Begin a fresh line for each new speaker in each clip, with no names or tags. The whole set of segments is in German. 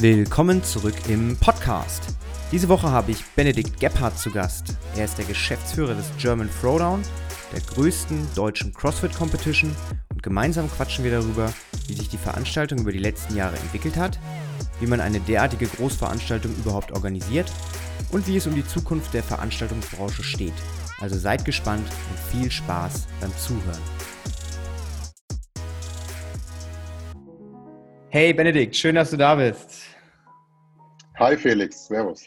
Willkommen zurück im Podcast. Diese Woche habe ich Benedikt Gebhardt zu Gast. Er ist der Geschäftsführer des German Throwdown, der größten deutschen CrossFit Competition und gemeinsam quatschen wir darüber, wie sich die Veranstaltung über die letzten Jahre entwickelt hat, wie man eine derartige Großveranstaltung überhaupt organisiert und wie es um die Zukunft der Veranstaltungsbranche steht. Also seid gespannt und viel Spaß beim Zuhören. Hey Benedikt, schön, dass du da bist.
Hi Felix, Servus.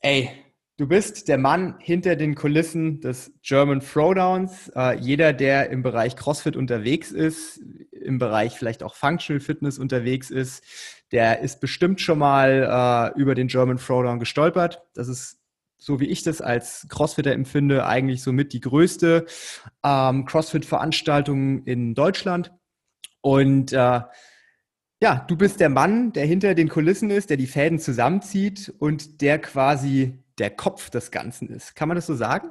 Ey, du bist der Mann hinter den Kulissen des German Throwdowns. Äh, jeder, der im Bereich CrossFit unterwegs ist, im Bereich vielleicht auch Functional Fitness unterwegs ist, der ist bestimmt schon mal äh, über den German Throwdown gestolpert. Das ist so wie ich das als Crossfitter empfinde, eigentlich somit die größte ähm, CrossFit-Veranstaltung in Deutschland. Und äh, ja, du bist der Mann, der hinter den Kulissen ist, der die Fäden zusammenzieht und der quasi der Kopf des Ganzen ist. Kann man das so sagen?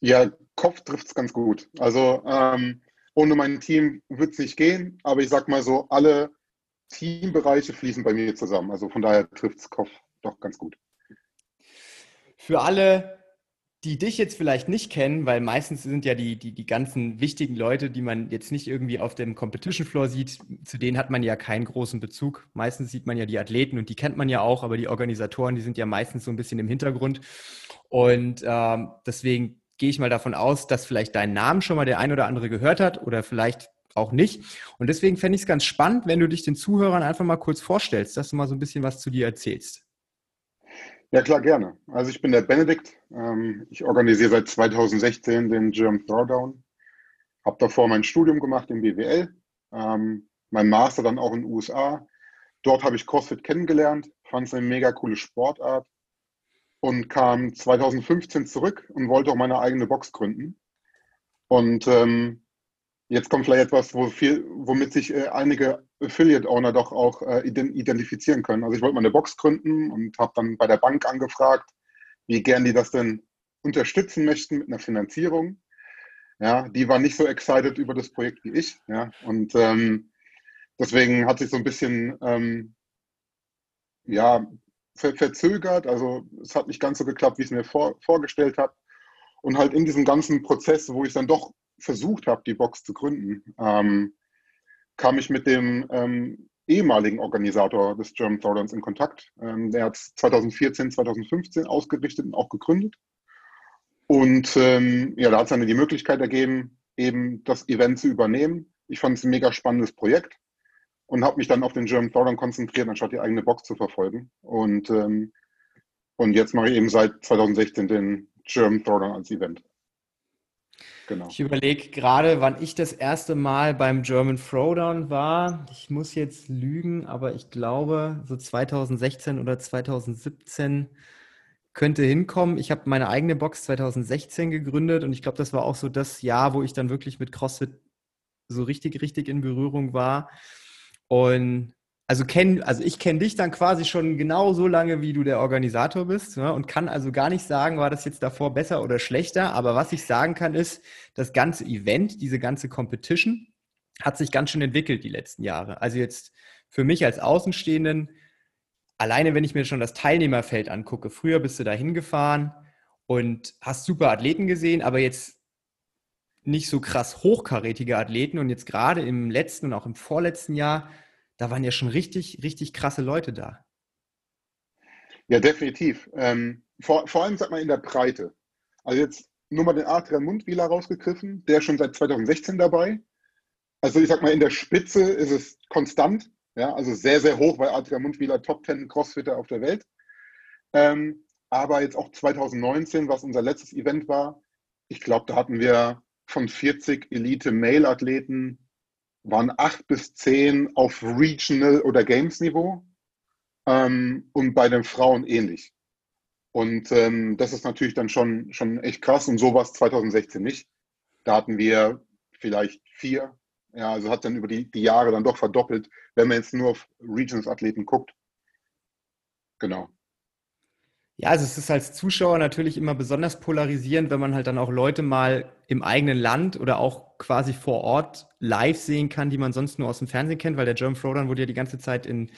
Ja, Kopf trifft es ganz gut. Also ähm, ohne mein Team wird es nicht gehen, aber ich sag mal so, alle Teambereiche fließen bei mir zusammen. Also von daher trifft es Kopf doch ganz gut.
Für alle die dich jetzt vielleicht nicht kennen, weil meistens sind ja die, die, die ganzen wichtigen Leute, die man jetzt nicht irgendwie auf dem Competition Floor sieht, zu denen hat man ja keinen großen Bezug. Meistens sieht man ja die Athleten und die kennt man ja auch, aber die Organisatoren, die sind ja meistens so ein bisschen im Hintergrund. Und ähm, deswegen gehe ich mal davon aus, dass vielleicht deinen Namen schon mal der ein oder andere gehört hat oder vielleicht auch nicht. Und deswegen fände ich es ganz spannend, wenn du dich den Zuhörern einfach mal kurz vorstellst, dass du mal so ein bisschen was zu dir erzählst.
Ja, klar, gerne. Also ich bin der Benedikt. Ähm, ich organisiere seit 2016 den German Throwdown. Habe davor mein Studium gemacht im BWL, ähm, mein Master dann auch in den USA. Dort habe ich CrossFit kennengelernt, fand es eine mega coole Sportart und kam 2015 zurück und wollte auch meine eigene Box gründen. Und ähm, Jetzt kommt vielleicht etwas, wo viel, womit sich äh, einige Affiliate-Owner doch auch äh, identifizieren können. Also ich wollte mal eine Box gründen und habe dann bei der Bank angefragt, wie gern die das denn unterstützen möchten mit einer Finanzierung. Ja, die war nicht so excited über das Projekt wie ich. Ja, und ähm, deswegen hat sich so ein bisschen ähm, ja, ver verzögert. Also es hat nicht ganz so geklappt, wie ich es mir vor vorgestellt habe. Und halt in diesem ganzen Prozess, wo ich dann doch versucht habe, die Box zu gründen, ähm, kam ich mit dem ähm, ehemaligen Organisator des German Throwdowns in Kontakt. Ähm, der hat 2014, 2015 ausgerichtet und auch gegründet. Und ähm, ja, da hat es dann die Möglichkeit ergeben, eben das Event zu übernehmen. Ich fand es ein mega spannendes Projekt und habe mich dann auf den German Throwdown konzentriert, anstatt die eigene Box zu verfolgen. Und, ähm, und jetzt mache ich eben seit 2016 den German Throwdown als Event.
Genau. Ich überlege gerade, wann ich das erste Mal beim German Throwdown war. Ich muss jetzt lügen, aber ich glaube, so 2016 oder 2017 könnte hinkommen. Ich habe meine eigene Box 2016 gegründet und ich glaube, das war auch so das Jahr, wo ich dann wirklich mit CrossFit so richtig, richtig in Berührung war. Und also kenn, also ich kenne dich dann quasi schon genau so lange, wie du der Organisator bist ne? und kann also gar nicht sagen, war das jetzt davor besser oder schlechter. Aber was ich sagen kann, ist, das ganze Event, diese ganze Competition hat sich ganz schön entwickelt die letzten Jahre. Also jetzt für mich als Außenstehenden, alleine wenn ich mir schon das Teilnehmerfeld angucke, früher bist du da hingefahren und hast super Athleten gesehen, aber jetzt nicht so krass hochkarätige Athleten und jetzt gerade im letzten und auch im vorletzten Jahr da waren ja schon richtig, richtig krasse Leute da.
Ja, definitiv. Ähm, vor, vor allem, sag mal, in der Breite. Also jetzt nur mal den Adrian Mundwieler rausgegriffen, der ist schon seit 2016 dabei. Also ich sag mal, in der Spitze ist es konstant, ja, also sehr, sehr hoch, weil Adrian Mundwieler Top 10 Crossfitter auf der Welt. Ähm, aber jetzt auch 2019, was unser letztes Event war, ich glaube, da hatten wir von 40 Elite-Mail-Athleten waren acht bis zehn auf Regional- oder Games-Niveau ähm, und bei den Frauen ähnlich. Und ähm, das ist natürlich dann schon, schon echt krass und sowas 2016 nicht. Da hatten wir vielleicht vier, ja, also hat dann über die, die Jahre dann doch verdoppelt, wenn man jetzt nur auf Regions-Athleten guckt. Genau.
Ja, also es ist als Zuschauer natürlich immer besonders polarisierend, wenn man halt dann auch Leute mal im eigenen Land oder auch quasi vor Ort live sehen kann, die man sonst nur aus dem Fernsehen kennt, weil der German Throwdown wurde ja die ganze Zeit in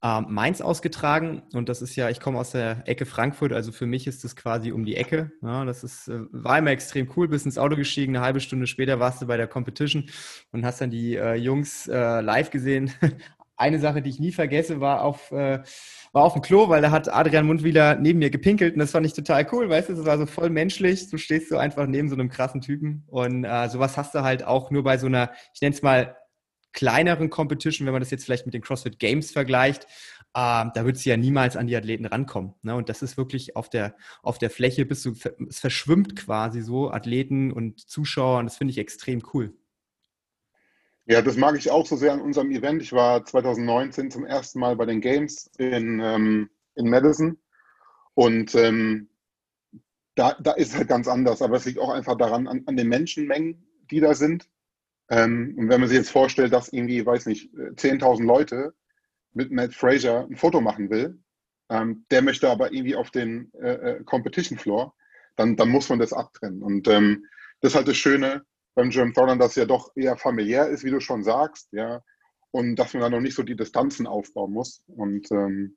äh, Mainz ausgetragen und das ist ja, ich komme aus der Ecke Frankfurt, also für mich ist das quasi um die Ecke. Ja, das ist, äh, war immer extrem cool, bist ins Auto gestiegen, eine halbe Stunde später warst du bei der Competition und hast dann die äh, Jungs äh, live gesehen. eine Sache, die ich nie vergesse, war auf äh, war auf dem Klo, weil da hat Adrian Mundwieler neben mir gepinkelt und das fand ich total cool, weißt du, das war so voll menschlich. Du stehst so einfach neben so einem krassen Typen und äh, sowas hast du halt auch nur bei so einer, ich nenne es mal kleineren Competition, wenn man das jetzt vielleicht mit den CrossFit Games vergleicht, äh, da würdest du ja niemals an die Athleten rankommen. Ne? Und das ist wirklich auf der, auf der Fläche, bist du, es verschwimmt quasi so Athleten und Zuschauer und das finde ich extrem cool.
Ja, das mag ich auch so sehr an unserem Event. Ich war 2019 zum ersten Mal bei den Games in, ähm, in Madison und ähm, da, da ist es halt ganz anders, aber es liegt auch einfach daran, an, an den Menschenmengen, die da sind. Ähm, und wenn man sich jetzt vorstellt, dass irgendwie, weiß nicht, 10.000 Leute mit Matt Fraser ein Foto machen will, ähm, der möchte aber irgendwie auf den äh, äh Competition Floor, dann, dann muss man das abtrennen. Und ähm, das ist halt das Schöne, beim German Thorn, dass ja doch eher familiär ist, wie du schon sagst, ja, und dass man da noch nicht so die Distanzen aufbauen muss. Und ähm,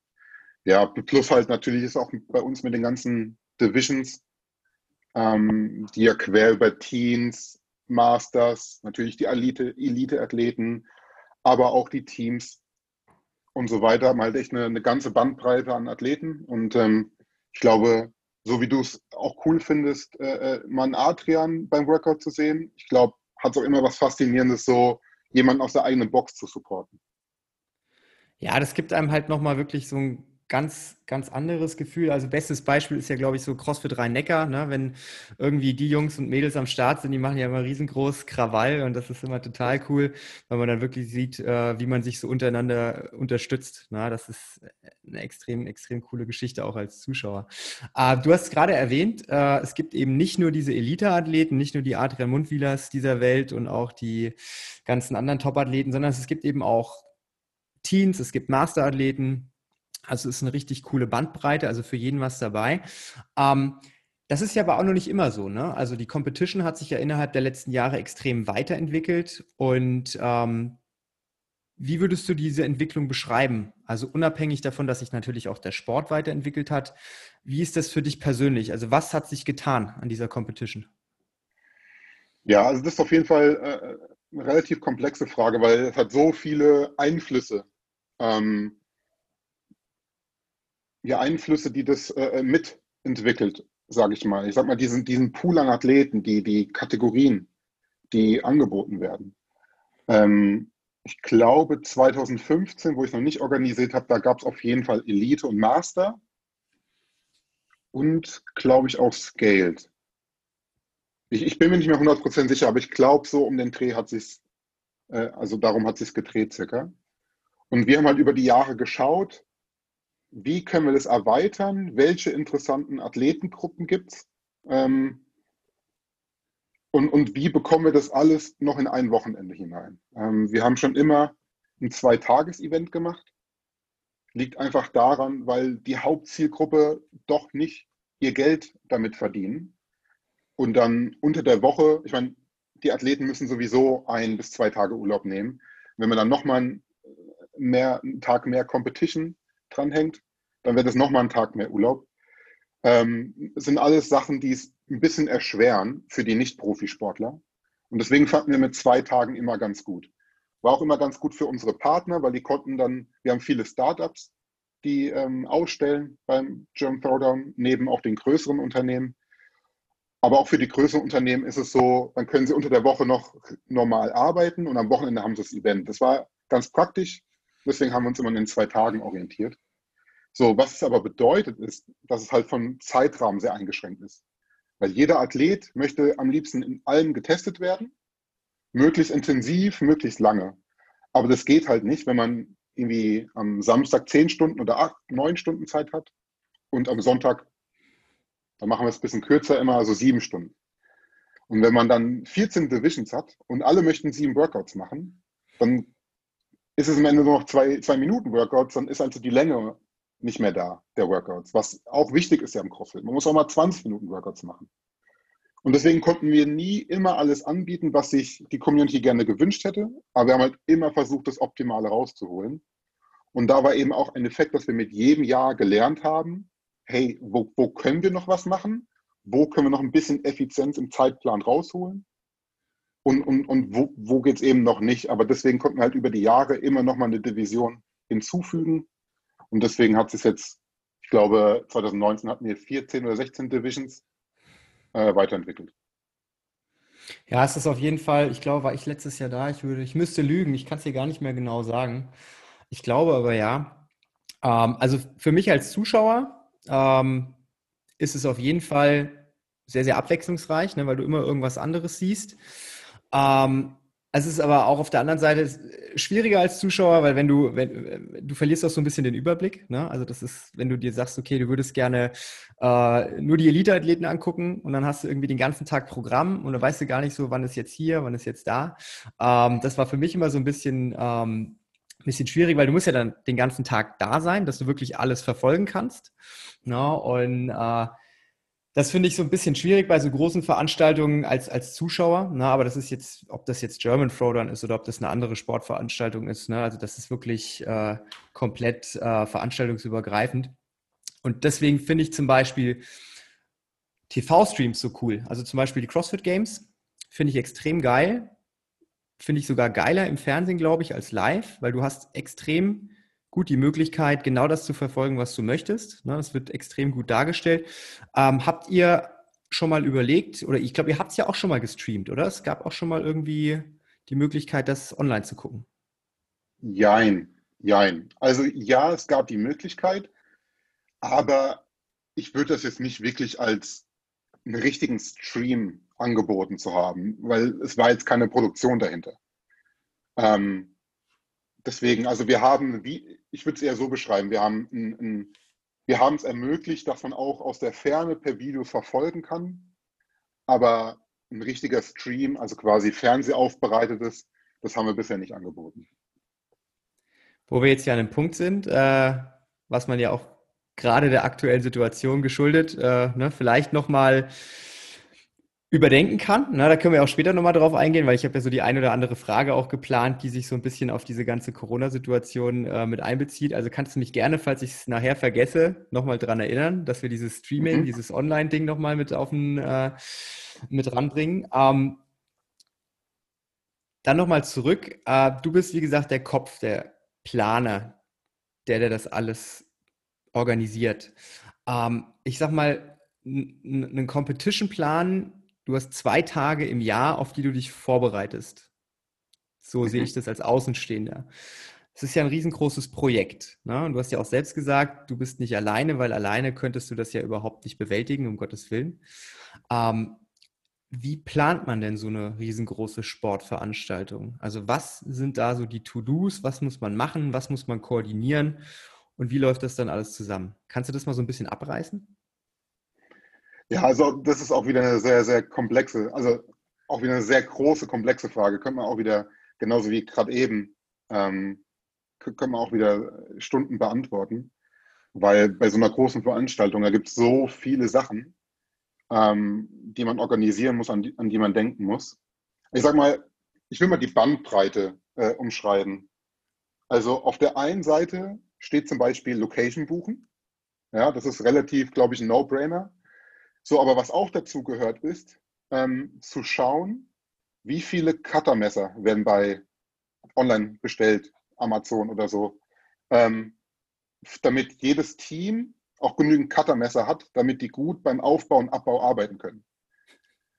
ja, plus halt natürlich ist auch bei uns mit den ganzen Divisions, ähm, die ja quer über Teens, Masters, natürlich die Elite, Elite-Athleten, aber auch die Teams und so weiter, mal halt echt eine, eine ganze Bandbreite an Athleten. Und ähm, ich glaube, so wie du es auch cool findest, äh, äh, mal einen Adrian beim Workout zu sehen. Ich glaube, hat es auch immer was Faszinierendes, so jemanden aus der eigenen Box zu supporten.
Ja, das gibt einem halt nochmal wirklich so ein ganz, ganz anderes Gefühl. Also bestes Beispiel ist ja, glaube ich, so CrossFit Rhein-Neckar, ne? wenn irgendwie die Jungs und Mädels am Start sind, die machen ja immer riesengroß Krawall und das ist immer total cool, weil man dann wirklich sieht, äh, wie man sich so untereinander unterstützt. Na, das ist eine extrem, extrem coole Geschichte auch als Zuschauer. Äh, du hast gerade erwähnt, äh, es gibt eben nicht nur diese Elite-Athleten, nicht nur die Adrian Mundwielers dieser Welt und auch die ganzen anderen Top-Athleten, sondern es gibt eben auch Teens, es gibt Master-Athleten, also ist eine richtig coole Bandbreite, also für jeden was dabei. Ähm, das ist ja aber auch noch nicht immer so. Ne? Also die Competition hat sich ja innerhalb der letzten Jahre extrem weiterentwickelt. Und ähm, wie würdest du diese Entwicklung beschreiben? Also unabhängig davon, dass sich natürlich auch der Sport weiterentwickelt hat. Wie ist das für dich persönlich? Also was hat sich getan an dieser Competition?
Ja, also das ist auf jeden Fall äh, eine relativ komplexe Frage, weil es hat so viele Einflüsse. Ähm, ja, Einflüsse, die das äh, äh mitentwickelt, sage ich mal. Ich sage mal, diesen, diesen Pool an Athleten, die, die Kategorien, die angeboten werden. Ähm, ich glaube, 2015, wo ich noch nicht organisiert habe, da gab es auf jeden Fall Elite und Master und, glaube ich, auch Scaled. Ich, ich bin mir nicht mehr 100% sicher, aber ich glaube, so um den Dreh hat sich äh, also darum hat sich gedreht circa. Und wir haben halt über die Jahre geschaut, wie können wir das erweitern? Welche interessanten Athletengruppen gibt es? Ähm, und, und wie bekommen wir das alles noch in ein Wochenende hinein? Ähm, wir haben schon immer ein Zweitages-Event gemacht. Liegt einfach daran, weil die Hauptzielgruppe doch nicht ihr Geld damit verdienen. Und dann unter der Woche, ich meine, die Athleten müssen sowieso ein bis zwei Tage Urlaub nehmen. Wenn man dann nochmal einen, Tag mehr Competition dranhängt, dann wird es nochmal ein Tag mehr Urlaub. Ähm, sind alles Sachen, die es ein bisschen erschweren für die Nicht-Profisportler. Und deswegen fanden wir mit zwei Tagen immer ganz gut. War auch immer ganz gut für unsere Partner, weil die konnten dann, wir haben viele Startups, die ähm, ausstellen beim German Throwdown, neben auch den größeren Unternehmen. Aber auch für die größeren Unternehmen ist es so, dann können sie unter der Woche noch normal arbeiten und am Wochenende haben sie das Event. Das war ganz praktisch. Deswegen haben wir uns immer in den zwei Tagen orientiert. So, was es aber bedeutet, ist, dass es halt von Zeitrahmen sehr eingeschränkt ist. Weil jeder Athlet möchte am liebsten in allem getestet werden, möglichst intensiv, möglichst lange. Aber das geht halt nicht, wenn man irgendwie am Samstag zehn Stunden oder acht, neun Stunden Zeit hat und am Sonntag, da machen wir es ein bisschen kürzer, immer also sieben Stunden. Und wenn man dann 14 Divisions hat und alle möchten sieben Workouts machen, dann ist es am Ende nur noch zwei, zwei Minuten Workouts, dann ist also die Länge nicht mehr da, der Workouts, was auch wichtig ist ja im CrossFit. Man muss auch mal 20 Minuten Workouts machen. Und deswegen konnten wir nie immer alles anbieten, was sich die Community gerne gewünscht hätte, aber wir haben halt immer versucht, das Optimale rauszuholen. Und da war eben auch ein Effekt, dass wir mit jedem Jahr gelernt haben, hey, wo, wo können wir noch was machen? Wo können wir noch ein bisschen Effizienz im Zeitplan rausholen? Und, und, und wo, wo geht es eben noch nicht? Aber deswegen konnten wir halt über die Jahre immer noch mal eine Division hinzufügen. Und deswegen hat es jetzt, ich glaube, 2019 hatten wir 14 oder 16 Divisions äh, weiterentwickelt.
Ja, es ist auf jeden Fall, ich glaube, war ich letztes Jahr da, ich würde, ich müsste lügen, ich kann es dir gar nicht mehr genau sagen. Ich glaube aber ja. Ähm, also für mich als Zuschauer ähm, ist es auf jeden Fall sehr, sehr abwechslungsreich, ne, weil du immer irgendwas anderes siehst. Ähm, es ist aber auch auf der anderen Seite schwieriger als Zuschauer, weil wenn du, wenn, du verlierst auch so ein bisschen den Überblick. Ne? Also das ist, wenn du dir sagst, okay, du würdest gerne äh, nur die Elite-Athleten angucken und dann hast du irgendwie den ganzen Tag Programm und dann weißt du gar nicht so, wann ist jetzt hier, wann ist jetzt da. Ähm, das war für mich immer so ein bisschen, ähm, bisschen schwierig, weil du musst ja dann den ganzen Tag da sein, dass du wirklich alles verfolgen kannst. Ne? Und äh, das finde ich so ein bisschen schwierig bei so großen Veranstaltungen als, als Zuschauer. Ne? Aber das ist jetzt, ob das jetzt German Throwdown ist oder ob das eine andere Sportveranstaltung ist. Ne? Also das ist wirklich äh, komplett äh, veranstaltungsübergreifend. Und deswegen finde ich zum Beispiel TV-Streams so cool. Also zum Beispiel die CrossFit Games finde ich extrem geil. Finde ich sogar geiler im Fernsehen, glaube ich, als live, weil du hast extrem gut die Möglichkeit, genau das zu verfolgen, was du möchtest. Ne, das wird extrem gut dargestellt. Ähm, habt ihr schon mal überlegt, oder ich glaube, ihr habt es ja auch schon mal gestreamt, oder? Es gab auch schon mal irgendwie die Möglichkeit, das online zu gucken.
Jein, jein. Also ja, es gab die Möglichkeit, aber ich würde das jetzt nicht wirklich als einen richtigen Stream angeboten zu haben, weil es war jetzt keine Produktion dahinter. Ähm, deswegen, also wir haben, wie, ich würde es eher so beschreiben, wir haben ein, ein, wir haben es ermöglicht, dass man auch aus der Ferne per Video verfolgen kann, aber ein richtiger Stream, also quasi fernsehaufbereitetes, das haben wir bisher nicht angeboten.
Wo wir jetzt ja an einem Punkt sind, äh, was man ja auch gerade der aktuellen Situation geschuldet, äh, ne, vielleicht nochmal überdenken kann. Na, da können wir auch später nochmal drauf eingehen, weil ich habe ja so die eine oder andere Frage auch geplant, die sich so ein bisschen auf diese ganze Corona-Situation äh, mit einbezieht. Also kannst du mich gerne, falls ich es nachher vergesse, nochmal dran erinnern, dass wir dieses Streaming, mhm. dieses Online-Ding nochmal mit auf den, äh, mit ranbringen. Ähm, dann nochmal zurück. Äh, du bist, wie gesagt, der Kopf, der Planer, der, der das alles organisiert. Ähm, ich sag mal, einen Competition-Plan du hast zwei Tage im Jahr, auf die du dich vorbereitest. So mhm. sehe ich das als Außenstehender. Es ist ja ein riesengroßes Projekt. Ne? Und du hast ja auch selbst gesagt, du bist nicht alleine, weil alleine könntest du das ja überhaupt nicht bewältigen, um Gottes Willen. Ähm, wie plant man denn so eine riesengroße Sportveranstaltung? Also was sind da so die To-Dos? Was muss man machen? Was muss man koordinieren? Und wie läuft das dann alles zusammen? Kannst du das mal so ein bisschen abreißen?
Ja, also das ist auch wieder eine sehr, sehr komplexe, also auch wieder eine sehr große, komplexe Frage. Könnte man auch wieder, genauso wie gerade eben, ähm, können wir auch wieder Stunden beantworten. Weil bei so einer großen Veranstaltung, da gibt es so viele Sachen, ähm, die man organisieren muss, an die, an die man denken muss. Ich sag mal, ich will mal die Bandbreite äh, umschreiben. Also auf der einen Seite steht zum Beispiel Location buchen. Ja, das ist relativ, glaube ich, ein No-Brainer. So, aber was auch dazu gehört ist, ähm, zu schauen, wie viele Cuttermesser werden bei online bestellt, Amazon oder so, ähm, damit jedes Team auch genügend Cuttermesser hat, damit die gut beim Aufbau und Abbau arbeiten können.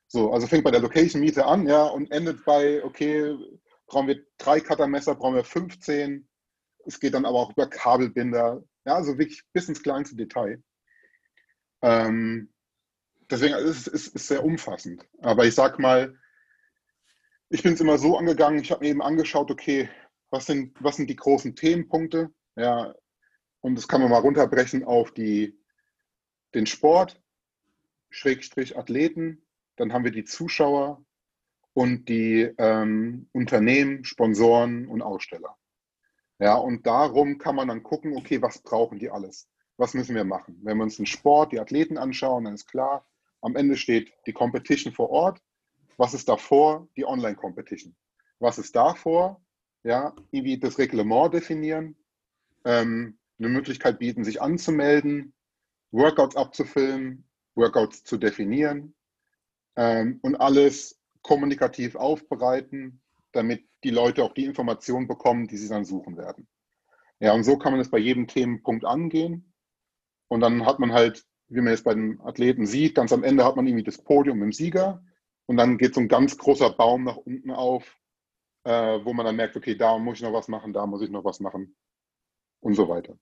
So, also fängt bei der Location-Miete an, ja, und endet bei, okay, brauchen wir drei Cuttermesser, brauchen wir 15. Es geht dann aber auch über Kabelbinder, ja, also wirklich bis ins kleinste Detail. Ähm, deswegen ist es ist, ist sehr umfassend. Aber ich sag mal, ich bin es immer so angegangen, ich habe mir eben angeschaut, okay, was sind, was sind die großen Themenpunkte? Ja, und das kann man mal runterbrechen auf die, den Sport, Schrägstrich Athleten, dann haben wir die Zuschauer und die ähm, Unternehmen, Sponsoren und Aussteller. Ja, und darum kann man dann gucken, okay, was brauchen die alles? was müssen wir machen? Wenn wir uns den Sport, die Athleten anschauen, dann ist klar, am Ende steht die Competition vor Ort. Was ist davor? Die Online-Competition. Was ist davor? Ja, irgendwie das Reglement definieren, ähm, eine Möglichkeit bieten, sich anzumelden, Workouts abzufilmen, Workouts zu definieren ähm, und alles kommunikativ aufbereiten, damit die Leute auch die Informationen bekommen, die sie dann suchen werden. Ja, und so kann man es bei jedem Themenpunkt angehen. Und dann hat man halt, wie man jetzt bei den Athleten sieht, ganz am Ende hat man irgendwie das Podium im Sieger. Und dann geht so ein ganz großer Baum nach unten auf, äh, wo man dann merkt, okay, da muss ich noch was machen, da muss ich noch was machen und so weiter.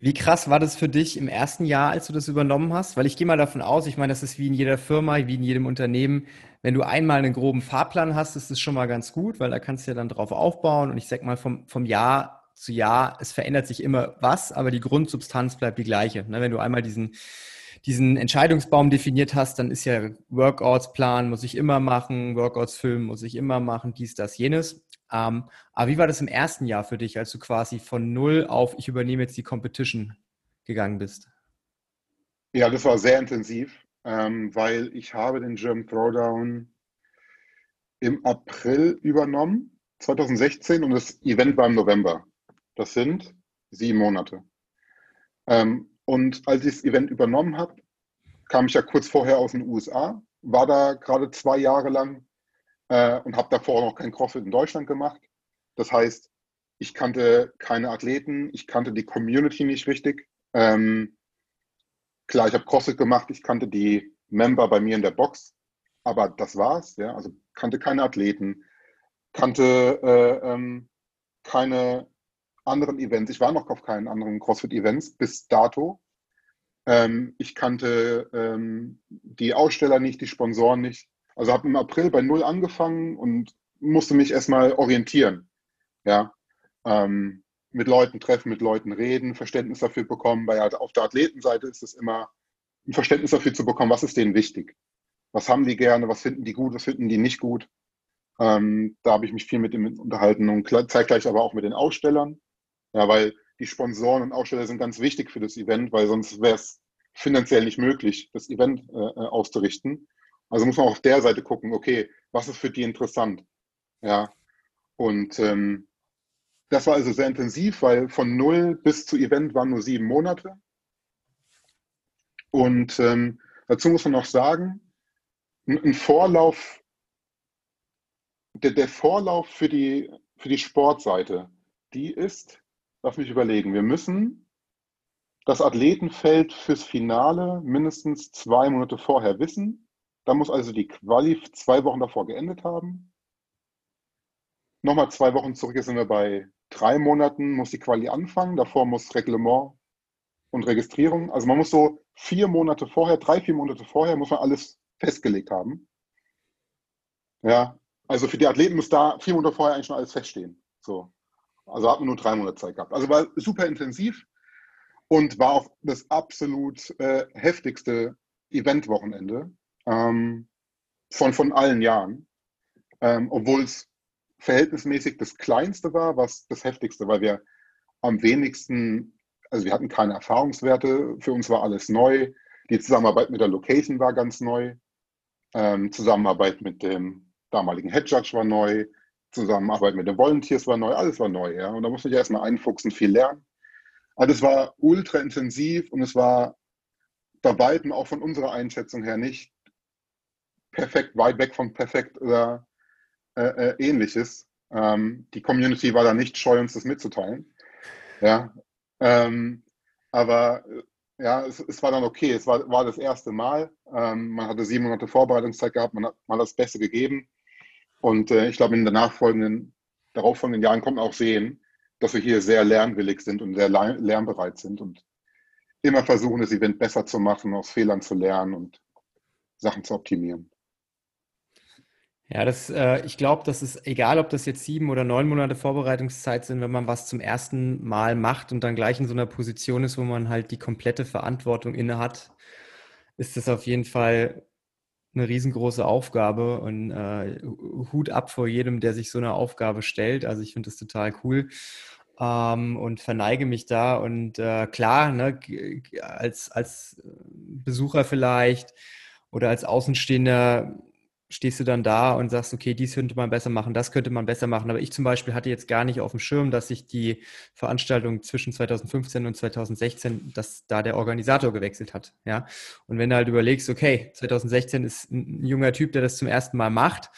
Wie krass war das für dich im ersten Jahr, als du das übernommen hast? Weil ich gehe mal davon aus, ich meine, das ist wie in jeder Firma, wie in jedem Unternehmen. Wenn du einmal einen groben Fahrplan hast, ist das schon mal ganz gut, weil da kannst du ja dann drauf aufbauen. Und ich sag mal, vom, vom Jahr zu Jahr, es verändert sich immer was, aber die Grundsubstanz bleibt die gleiche. Ne? Wenn du einmal diesen, diesen Entscheidungsbaum definiert hast, dann ist ja Workouts planen, muss ich immer machen, Workouts filmen, muss ich immer machen, dies, das, jenes. Ähm, aber wie war das im ersten Jahr für dich, als du quasi von null auf ich übernehme jetzt die Competition gegangen bist?
Ja, das war sehr intensiv, ähm, weil ich habe den German Throwdown im April übernommen, 2016, und das Event war im November. Das sind sieben Monate. Ähm, und als ich das Event übernommen habe, kam ich ja kurz vorher aus den USA, war da gerade zwei Jahre lang äh, und habe davor noch kein CrossFit in Deutschland gemacht. Das heißt, ich kannte keine Athleten, ich kannte die Community nicht richtig. Ähm, klar, ich habe CrossFit gemacht, ich kannte die Member bei mir in der Box, aber das war's. Ja? Also kannte keine Athleten, kannte äh, ähm, keine anderen Events. Ich war noch auf keinen anderen CrossFit-Events bis dato. Ähm, ich kannte ähm, die Aussteller nicht, die Sponsoren nicht. Also habe im April bei Null angefangen und musste mich erstmal orientieren. Ja, ähm, mit Leuten treffen, mit Leuten reden, Verständnis dafür bekommen. Weil halt auf der Athletenseite ist es immer ein Verständnis dafür zu bekommen, was ist denen wichtig. Was haben die gerne, was finden die gut, was finden die nicht gut. Ähm, da habe ich mich viel mit dem unterhalten und zeitgleich aber auch mit den Ausstellern. Ja, weil die Sponsoren und Aussteller sind ganz wichtig für das Event, weil sonst wäre es finanziell nicht möglich, das Event äh, äh auszurichten. Also muss man auf der Seite gucken, okay, was ist für die interessant? Ja. Und ähm, das war also sehr intensiv, weil von null bis zu Event waren nur sieben Monate. Und ähm, dazu muss man noch sagen, ein Vorlauf, der, der Vorlauf für die, für die Sportseite, die ist, lass mich überlegen, wir müssen das Athletenfeld fürs Finale mindestens zwei Monate vorher wissen. Da muss also die Quali zwei Wochen davor geendet haben. Nochmal zwei Wochen zurück jetzt sind wir bei drei Monaten, muss die Quali anfangen. Davor muss Reglement und Registrierung. Also man muss so vier Monate vorher, drei, vier Monate vorher, muss man alles festgelegt haben. Ja, also für die Athleten muss da vier Monate vorher eigentlich schon alles feststehen. So. Also hat man nur drei Monate Zeit gehabt. Also war super intensiv und war auch das absolut äh, heftigste Eventwochenende ähm, von, von allen Jahren, ähm, obwohl es verhältnismäßig das kleinste war, was das heftigste, weil wir am wenigsten, also wir hatten keine Erfahrungswerte, für uns war alles neu. Die Zusammenarbeit mit der Location war ganz neu. Ähm, Zusammenarbeit mit dem damaligen Head Judge war neu. Zusammenarbeit mit den Volunteers war neu. Alles war neu. Ja? Und da musste ich erstmal einfuchsen, viel lernen. Also es war ultra intensiv und es war bei weitem auch von unserer Einschätzung her nicht perfekt, weit weg von perfekt oder äh, äh, ähnliches. Ähm, die Community war da nicht scheu, uns das mitzuteilen. Ja, ähm, aber äh, ja, es, es, war dann okay. Es war, war das erste Mal. Ähm, man hatte sieben Monate Vorbereitungszeit gehabt, man hat mal das Beste gegeben. Und äh, ich glaube, in den nachfolgenden, darauffolgenden Jahren kommt man auch sehen, dass wir hier sehr lernwillig sind und sehr lernbereit sind und immer versuchen, das Event besser zu machen, aus Fehlern zu lernen und Sachen zu optimieren.
Ja, das, äh, ich glaube, das ist egal, ob das jetzt sieben oder neun Monate Vorbereitungszeit sind, wenn man was zum ersten Mal macht und dann gleich in so einer Position ist, wo man halt die komplette Verantwortung inne hat, ist das auf jeden Fall eine riesengroße Aufgabe und äh, Hut ab vor jedem, der sich so eine Aufgabe stellt. Also ich finde das total cool. ähm, und verneige mich da. Und äh, klar, ne, als, als Besucher vielleicht oder als Außenstehender stehst du dann da und sagst, okay, dies könnte man besser machen, das könnte man besser machen. Aber ich zum Beispiel hatte jetzt gar nicht auf dem Schirm, dass sich die Veranstaltung zwischen 2015 und 2016, dass da der Organisator gewechselt hat. Ja. Und wenn du halt überlegst, okay, 2016 ist ein junger Typ, der das zum ersten Mal macht,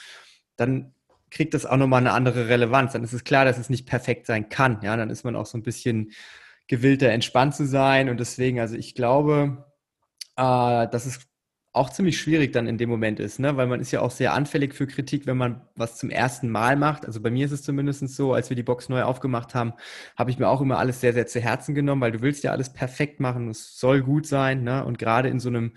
dann kriegt das auch nochmal eine andere Relevanz. Dann ist es klar, dass es nicht perfekt sein kann. Ja, dann ist man auch so ein bisschen gewillter, entspannt zu sein. Und deswegen, also ich glaube, äh, dass es auch ziemlich schwierig dann in dem Moment ist, ne? weil man ist ja auch sehr anfällig für Kritik, wenn man was zum ersten Mal macht. Also bei mir ist es zumindest so, als wir die Box neu aufgemacht haben, habe ich mir auch immer alles sehr, sehr zu Herzen genommen, weil du willst ja alles perfekt machen, es soll gut sein. Ne? Und gerade in so einem,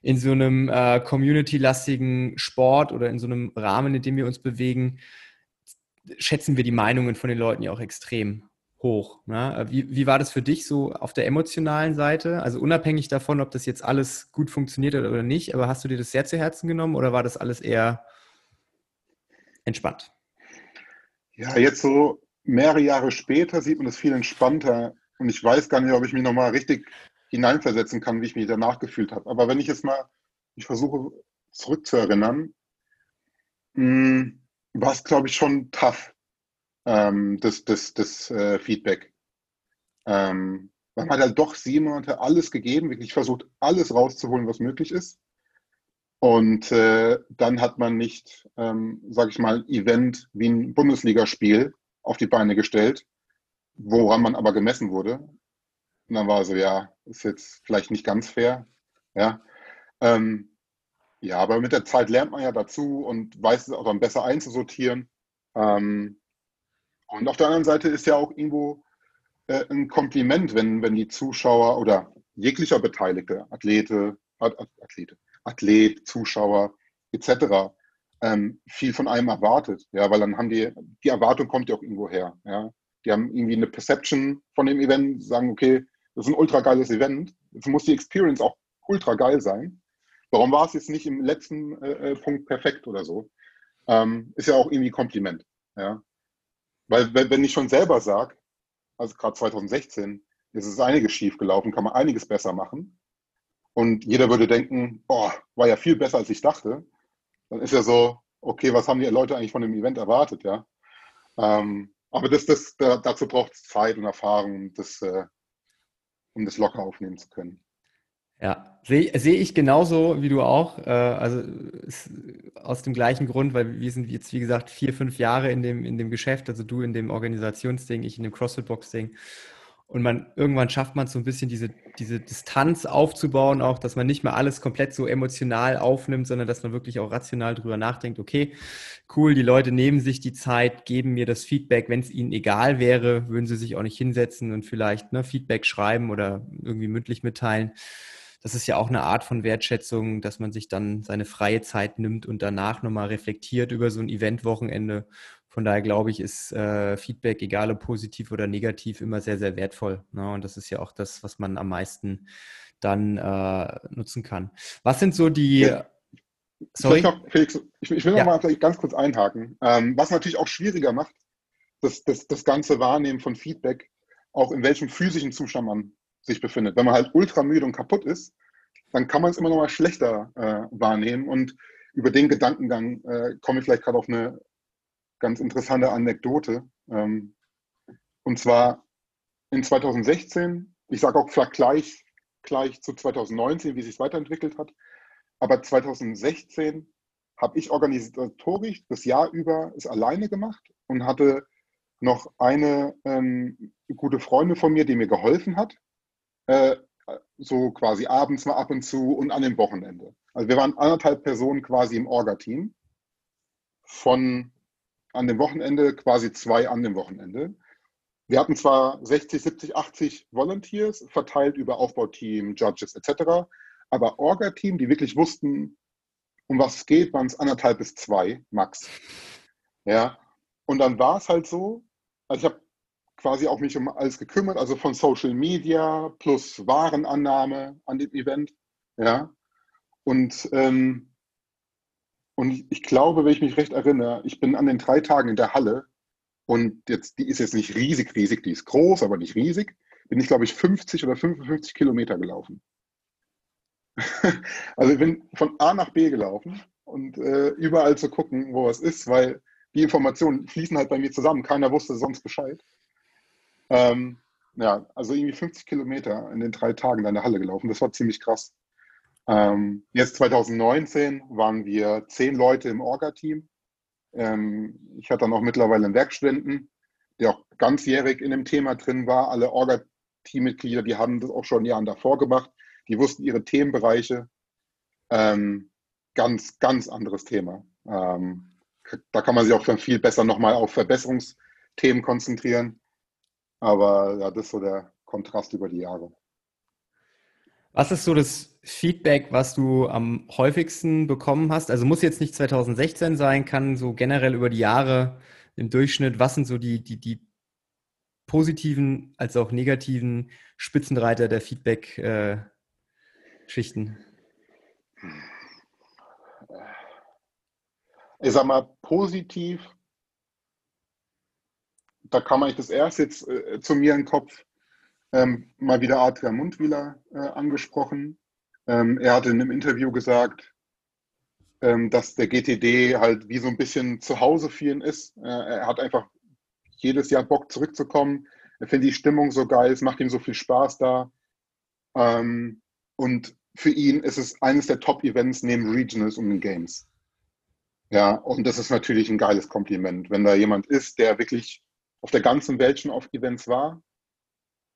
in so einem äh, community-lastigen Sport oder in so einem Rahmen, in dem wir uns bewegen, schätzen wir die Meinungen von den Leuten ja auch extrem hoch. Ne? Wie, wie war das für dich so auf der emotionalen Seite? Also unabhängig davon, ob das jetzt alles gut funktioniert hat oder nicht, aber hast du dir das sehr zu Herzen genommen oder war das alles eher entspannt?
Ja, jetzt so mehrere Jahre später sieht man das viel entspannter und ich weiß gar nicht, ob ich mich nochmal richtig hineinversetzen kann, wie ich mich danach gefühlt habe. Aber wenn ich jetzt mal, ich versuche zurückzuerinnern, hm, war es, glaube ich, schon tough, ähm, das, das, das äh, Feedback. Ähm, man hat halt doch sieben Monate alles gegeben, wirklich versucht, alles rauszuholen, was möglich ist. Und äh, dann hat man nicht, ähm, sage ich mal, Event wie ein Bundesligaspiel auf die Beine gestellt, woran man aber gemessen wurde. Und dann war so, ja, ist jetzt vielleicht nicht ganz fair. Ja, ähm, ja aber mit der Zeit lernt man ja dazu und weiß es auch dann besser einzusortieren. Ähm, und auf der anderen Seite ist ja auch irgendwo äh, ein Kompliment, wenn, wenn die Zuschauer oder jeglicher Beteiligte, Athlete, Athlete, Athlet, Zuschauer etc. Ähm, viel von einem erwartet. Ja, weil dann haben die, die Erwartung kommt ja auch irgendwo her. Ja. Die haben irgendwie eine Perception von dem Event, sagen, okay, das ist ein ultra geiles Event. Jetzt muss die Experience auch ultra geil sein. Warum war es jetzt nicht im letzten äh, äh Punkt perfekt oder so? Ähm, ist ja auch irgendwie Kompliment. Ja. Weil wenn ich schon selber sage, also gerade 2016, ist es einiges schief gelaufen, kann man einiges besser machen. Und jeder würde denken, boah, war ja viel besser, als ich dachte. Dann ist ja so, okay, was haben die Leute eigentlich von dem Event erwartet, ja? Ähm, aber das, das, da, dazu braucht es Zeit und Erfahrung, das, äh, um das locker aufnehmen zu können.
Ja, sehe seh ich genauso wie du auch. Äh, also aus dem gleichen Grund, weil wir sind jetzt, wie gesagt, vier, fünf Jahre in dem, in dem Geschäft, also du in dem Organisationsding, ich in dem CrossFit-Box-Ding. Und man, irgendwann schafft man so ein bisschen diese, diese Distanz aufzubauen, auch, dass man nicht mehr alles komplett so emotional aufnimmt, sondern dass man wirklich auch rational drüber nachdenkt, okay, cool, die Leute nehmen sich die Zeit, geben mir das Feedback. Wenn es ihnen egal wäre, würden sie sich auch nicht hinsetzen und vielleicht ne, Feedback schreiben oder irgendwie mündlich mitteilen das ist ja auch eine Art von Wertschätzung, dass man sich dann seine freie Zeit nimmt und danach nochmal reflektiert über so ein Eventwochenende. Von daher glaube ich, ist äh, Feedback, egal ob positiv oder negativ, immer sehr, sehr wertvoll. Ne? Und das ist ja auch das, was man am meisten dann äh, nutzen kann. Was sind so die. Ja.
Sorry? Noch, Felix, ich, ich will noch ja. mal ganz kurz einhaken. Ähm, was natürlich auch schwieriger macht, das, das, das ganze Wahrnehmen von Feedback, auch in welchem physischen Zustand man sich befindet. Wenn man halt ultra müde und kaputt ist, dann kann man es immer noch mal schlechter äh, wahrnehmen. Und über den Gedankengang äh, komme ich vielleicht gerade auf eine ganz interessante Anekdote. Ähm, und zwar in 2016, ich sage auch Vergleich gleich zu 2019, wie sich es weiterentwickelt hat. Aber 2016 habe ich organisatorisch das Jahr über es alleine gemacht und hatte noch eine ähm, gute Freundin von mir, die mir geholfen hat. Äh, so quasi abends mal ab und zu und an dem Wochenende. Also wir waren anderthalb Personen quasi im Orga-Team. Von an dem Wochenende quasi zwei an dem Wochenende. Wir hatten zwar 60, 70, 80 Volunteers verteilt über Aufbauteam, Judges etc., aber Orga-Team, die wirklich wussten, um was es geht, waren es anderthalb bis zwei max. Ja, und dann war es halt so, also ich habe quasi auch mich um alles gekümmert, also von Social Media plus Warenannahme an dem Event. Ja. Und, ähm, und ich glaube, wenn ich mich recht erinnere, ich bin an den drei Tagen in der Halle und jetzt, die ist jetzt nicht riesig, riesig, die ist groß, aber nicht riesig, bin ich, glaube ich, 50 oder 55 Kilometer gelaufen. also ich bin von A nach B gelaufen und äh, überall zu gucken, wo was ist, weil die Informationen fließen halt bei mir zusammen. Keiner wusste sonst Bescheid. Ähm, ja, also irgendwie 50 Kilometer in den drei Tagen in der Halle gelaufen. Das war ziemlich krass. Ähm, jetzt 2019 waren wir zehn Leute im Orga-Team. Ähm, ich hatte dann auch mittlerweile einen Werkstudenten, der auch ganzjährig in dem Thema drin war. Alle Orga-Teammitglieder, die haben das auch schon Jahren davor gemacht. Die wussten ihre Themenbereiche. Ähm, ganz, ganz anderes Thema. Ähm, da kann man sich auch dann viel besser nochmal auf Verbesserungsthemen konzentrieren. Aber ja, das ist so der Kontrast über die Jahre.
Was ist so das Feedback, was du am häufigsten bekommen hast? Also muss jetzt nicht 2016 sein, kann so generell über die Jahre im Durchschnitt, was sind so die, die, die positiven als auch negativen Spitzenreiter der Feedback-Schichten? Äh,
ich sag mal, positiv, da kam eigentlich das erste jetzt äh, zu mir in den Kopf, ähm, mal wieder Adrian Mundwieler äh, angesprochen. Ähm, er hatte in einem Interview gesagt, ähm, dass der GTD halt wie so ein bisschen zu Hause ihn ist. Äh, er hat einfach jedes Jahr Bock zurückzukommen. Er findet die Stimmung so geil, es macht ihm so viel Spaß da. Ähm, und für ihn ist es eines der Top-Events neben Regionals und den Games. Ja, und das ist natürlich ein geiles Kompliment, wenn da jemand ist, der wirklich auf der ganzen Welt schon auf Events war,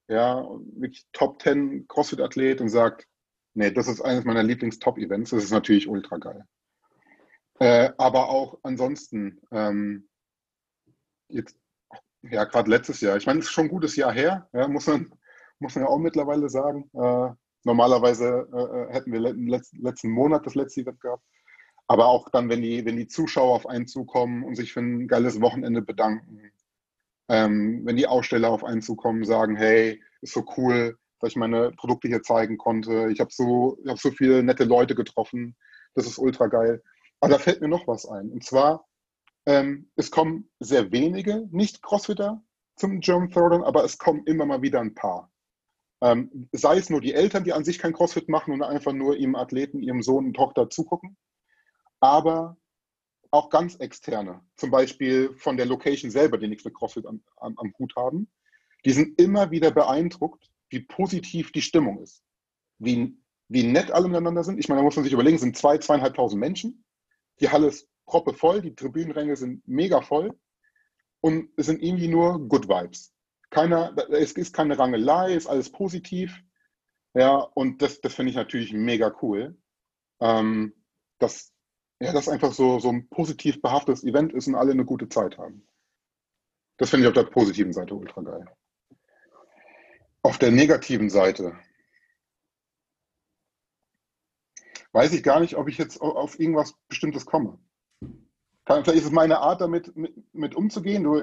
ja, wirklich Top 10 CrossFit-Athlet und sagt, nee, das ist eines meiner Lieblings-Top-Events, das ist natürlich ultra geil. Äh, aber auch ansonsten, ähm, jetzt, ja, gerade letztes Jahr, ich meine, es ist schon ein gutes Jahr her, ja, muss, man, muss man ja auch mittlerweile sagen. Äh, normalerweise äh, äh hätten wir im letzten Monat das letzte Event gehabt. Aber auch dann, wenn die, wenn die Zuschauer auf einen zukommen und sich für ein geiles Wochenende bedanken, ähm, wenn die Aussteller auf einen zukommen, sagen, hey, ist so cool, dass ich meine Produkte hier zeigen konnte. Ich habe so, hab so viele nette Leute getroffen. Das ist ultra geil. Aber da fällt mir noch was ein. Und zwar, ähm, es kommen sehr wenige Nicht-Crossfitter zum German Throwdown, aber es kommen immer mal wieder ein paar. Ähm, sei es nur die Eltern, die an sich kein CrossFit machen und einfach nur ihrem Athleten, ihrem Sohn und Tochter zugucken aber auch ganz externe, zum Beispiel von der Location selber, die nichts mit CrossFit am, am, am Hut haben, die sind immer wieder beeindruckt, wie positiv die Stimmung ist, wie, wie nett alle miteinander sind. Ich meine, da muss man sich überlegen, es sind zwei, zweieinhalbtausend Menschen, die Halle ist proppe voll, die Tribünenränge sind mega voll und es sind irgendwie nur Good Vibes. Keiner, es ist keine Rangelei, ist alles positiv. Ja, und das, das finde ich natürlich mega cool. Ähm, das, ja, das einfach so, so ein positiv behaftetes Event ist und alle eine gute Zeit haben. Das finde ich auf der positiven Seite ultra geil. Auf der negativen Seite weiß ich gar nicht, ob ich jetzt auf irgendwas Bestimmtes komme. Vielleicht ist es meine Art, damit mit, mit umzugehen. Du,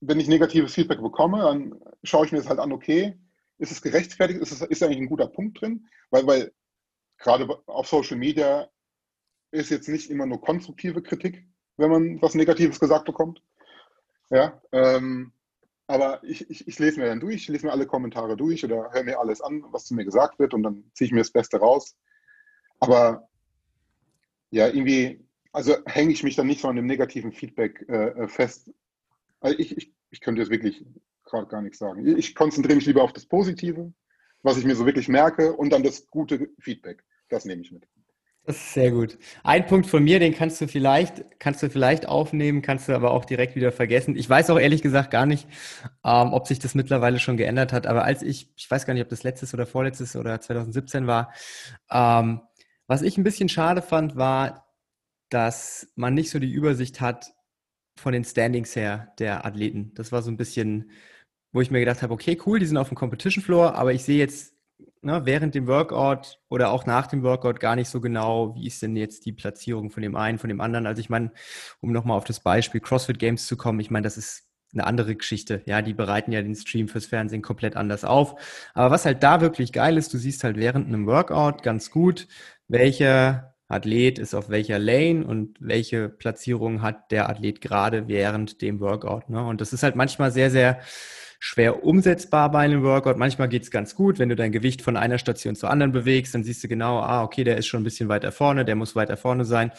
wenn ich negatives Feedback bekomme, dann schaue ich mir das halt an, okay, ist es gerechtfertigt, ist, es, ist eigentlich ein guter Punkt drin? Weil, weil gerade auf Social Media ist jetzt nicht immer nur konstruktive Kritik, wenn man was Negatives gesagt bekommt. Ja, ähm, aber ich, ich, ich, lese mir dann durch, ich lese mir alle Kommentare durch oder höre mir alles an, was zu mir gesagt wird und dann ziehe ich mir das Beste raus. Aber ja, irgendwie, also hänge ich mich dann nicht so an dem negativen Feedback äh, äh fest. Also ich, ich, ich könnte jetzt wirklich gerade gar nichts sagen. Ich konzentriere mich lieber auf das Positive, was ich mir so wirklich merke und dann das gute Feedback. Das nehme ich mit.
Das ist sehr gut. Ein Punkt von mir, den kannst du vielleicht, kannst du vielleicht aufnehmen, kannst du aber auch direkt wieder vergessen. Ich weiß auch ehrlich gesagt gar nicht, ähm, ob sich das mittlerweile schon geändert hat. Aber als ich, ich weiß gar nicht, ob das letztes oder vorletztes oder 2017 war, ähm, was ich ein bisschen schade fand, war, dass man nicht so die Übersicht hat von den Standings her der Athleten. Das war so ein bisschen, wo ich mir gedacht habe, okay, cool, die sind auf dem Competition Floor, aber ich sehe jetzt ne, während dem Workout oder auch nach dem Workout gar nicht so genau, wie ist denn jetzt die Platzierung von dem einen, von dem anderen. Also ich meine, um nochmal auf das Beispiel CrossFit Games zu kommen, ich meine, das ist eine andere Geschichte. Ja, die bereiten ja den Stream fürs Fernsehen komplett anders auf. Aber was halt da wirklich geil ist, du siehst halt während einem Workout ganz gut, welche Athlet ist auf welcher Lane und welche Platzierung hat der Athlet gerade während dem Workout. Ne? Und das ist halt manchmal sehr, sehr schwer umsetzbar bei einem Workout. Manchmal geht es ganz gut, wenn du dein Gewicht von einer Station zur anderen bewegst, dann siehst du genau, ah, okay, der ist schon ein bisschen weiter vorne, der muss weiter vorne sein.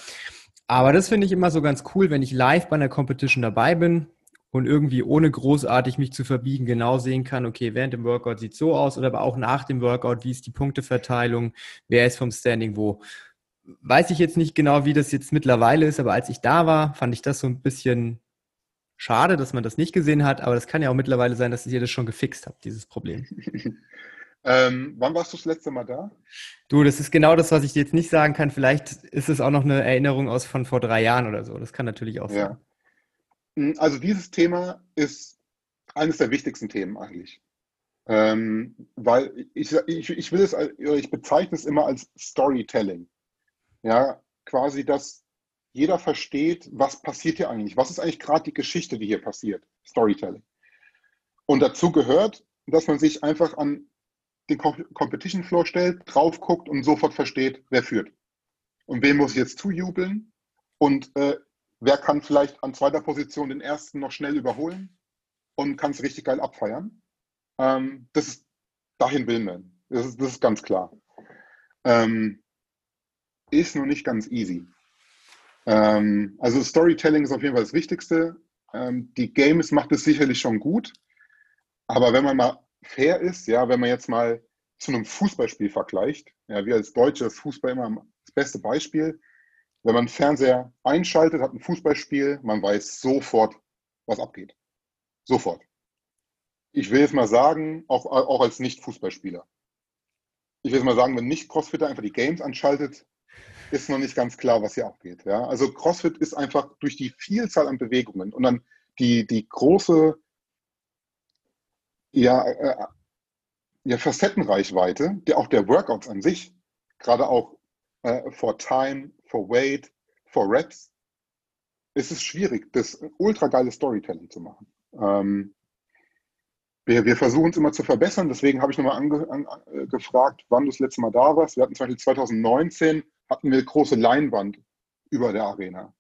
Aber das finde ich immer so ganz cool, wenn ich live bei einer Competition dabei bin und irgendwie ohne großartig mich zu verbiegen genau sehen kann, okay, während dem Workout sieht so aus oder aber auch nach dem Workout, wie ist die Punkteverteilung, wer ist vom Standing wo. Weiß ich jetzt nicht genau, wie das jetzt mittlerweile ist, aber als ich da war, fand ich das so ein bisschen schade, dass man das nicht gesehen hat, aber das kann ja auch mittlerweile sein, dass ihr das schon gefixt habt, dieses Problem.
ähm, wann warst du das letzte Mal da?
Du, das ist genau das, was ich dir jetzt nicht sagen kann. Vielleicht ist es auch noch eine Erinnerung aus von vor drei Jahren oder so. Das kann natürlich auch
ja. sein. Hm, also dieses Thema ist eines der wichtigsten Themen eigentlich. Ähm, weil ich, ich, ich will es, ich bezeichne es immer als Storytelling. Ja, quasi, dass jeder versteht, was passiert hier eigentlich? Was ist eigentlich gerade die Geschichte, die hier passiert? Storytelling. Und dazu gehört, dass man sich einfach an den Competition Floor stellt, drauf guckt und sofort versteht, wer führt. Und wem muss ich jetzt zujubeln? Und äh, wer kann vielleicht an zweiter Position den ersten noch schnell überholen und kann es richtig geil abfeiern? Ähm, das ist, dahin will man. Das ist, das ist ganz klar. Ähm, ist nur nicht ganz easy. Ähm, also Storytelling ist auf jeden Fall das Wichtigste. Ähm, die Games macht es sicherlich schon gut. Aber wenn man mal fair ist, ja, wenn man jetzt mal zu einem Fußballspiel vergleicht, ja, wir als Deutsche ist Fußball immer das beste Beispiel. Wenn man Fernseher einschaltet, hat ein Fußballspiel, man weiß sofort, was abgeht. Sofort. Ich will jetzt mal sagen, auch, auch als Nicht-Fußballspieler. Ich will jetzt mal sagen, wenn nicht Crossfitter einfach die Games anschaltet, ist noch nicht ganz klar, was hier abgeht. Ja? Also CrossFit ist einfach durch die Vielzahl an Bewegungen und dann die, die große ja, äh, ja, Facettenreichweite, der, auch der Workouts an sich, gerade auch äh, for Time, for Weight, for Reps, ist es schwierig, das ultra geile Storytelling zu machen. Ähm, wir, wir versuchen es immer zu verbessern, deswegen habe ich nochmal angefragt, wann du das letzte Mal da warst. Wir hatten zum Beispiel 2019 hatten wir große Leinwand über der Arena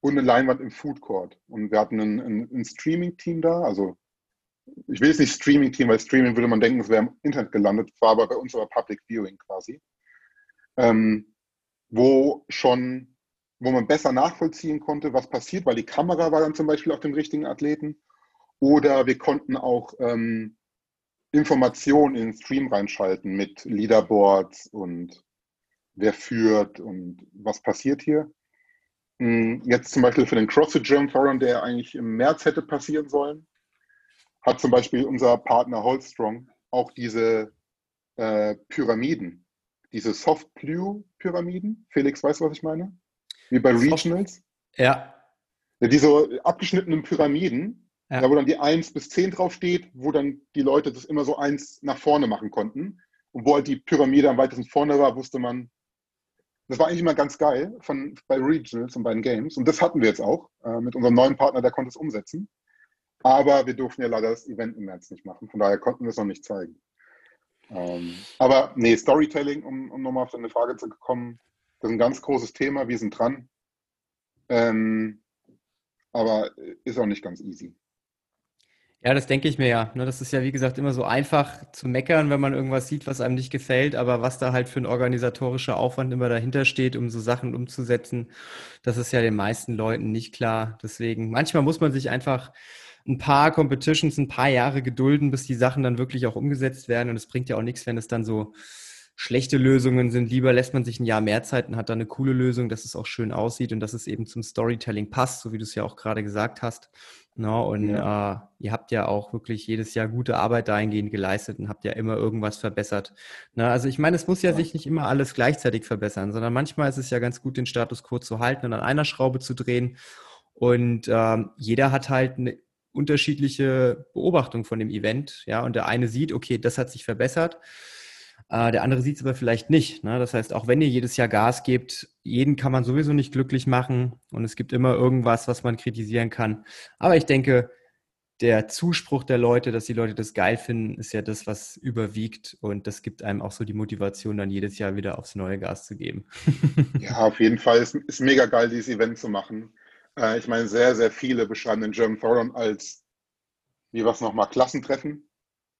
und eine Leinwand im Food Court. Und wir hatten ein, ein, ein Streaming-Team da, also ich will jetzt nicht Streaming-Team, weil Streaming würde man denken, es wäre im Internet gelandet, war aber bei uns aber Public Viewing quasi, ähm, wo schon, wo man besser nachvollziehen konnte, was passiert, weil die Kamera war dann zum Beispiel auf dem richtigen Athleten oder wir konnten auch ähm, Informationen in den Stream reinschalten mit Leaderboards und wer führt und was passiert hier. Hm, jetzt zum Beispiel für den CrossFit German Forum, der eigentlich im März hätte passieren sollen, hat zum Beispiel unser Partner Holstrong auch diese äh, Pyramiden, diese Soft Blue Pyramiden. Felix, weißt du, was ich meine? Wie bei Regionals.
Ja.
ja diese abgeschnittenen Pyramiden, ja. da wo dann die 1 bis 10 draufsteht, wo dann die Leute das immer so eins nach vorne machen konnten. Und wo halt die Pyramide am weitesten vorne war, wusste man, das war eigentlich immer ganz geil von, bei Regionals und bei den Games. Und das hatten wir jetzt auch äh, mit unserem neuen Partner, der konnte es umsetzen. Aber wir durften ja leider das Event im März nicht machen. Von daher konnten wir es noch nicht zeigen. Ähm, aber nee, Storytelling, um, um nochmal auf deine Frage zu kommen, das ist ein ganz großes Thema. Wir sind dran. Ähm, aber ist auch nicht ganz easy.
Ja, das denke ich mir ja. Ne? Das ist ja, wie gesagt, immer so einfach zu meckern, wenn man irgendwas sieht, was einem nicht gefällt. Aber was da halt für ein organisatorischer Aufwand immer dahinter steht, um so Sachen umzusetzen, das ist ja den meisten Leuten nicht klar. Deswegen, manchmal muss man sich einfach ein paar Competitions, ein paar Jahre gedulden, bis die Sachen dann wirklich auch umgesetzt werden. Und es bringt ja auch nichts, wenn es dann so schlechte Lösungen sind. Lieber lässt man sich ein Jahr mehr Zeit und hat dann eine coole Lösung, dass es auch schön aussieht und dass es eben zum Storytelling passt, so wie du es ja auch gerade gesagt hast. Ne? und ja. äh, ihr habt ja auch wirklich jedes Jahr gute Arbeit dahingehend geleistet und habt ja immer irgendwas verbessert. Ne? also ich meine, es muss ja, ja, sich nicht immer alles gleichzeitig verbessern, sondern manchmal ist es ja ganz gut, den Status quo zu halten und an einer Schraube zu drehen. Und ähm, jeder hat halt eine unterschiedliche Beobachtung von dem Event. Ja, und der eine sieht, okay, das hat sich verbessert. Äh, der andere sieht es aber vielleicht nicht. Ne? Das heißt, auch wenn ihr jedes Jahr Gas gebt, jeden kann man sowieso nicht glücklich machen und es gibt immer irgendwas, was man kritisieren kann. Aber ich denke, der Zuspruch der Leute, dass die Leute das geil finden, ist ja das, was überwiegt. Und das gibt einem auch so die Motivation, dann jedes Jahr wieder aufs neue Gas zu geben.
ja, auf jeden Fall. Es ist mega geil, dieses Event zu machen. Äh, ich meine, sehr, sehr viele beschreiben den German Throwdown als, wie was nochmal, Klassentreffen.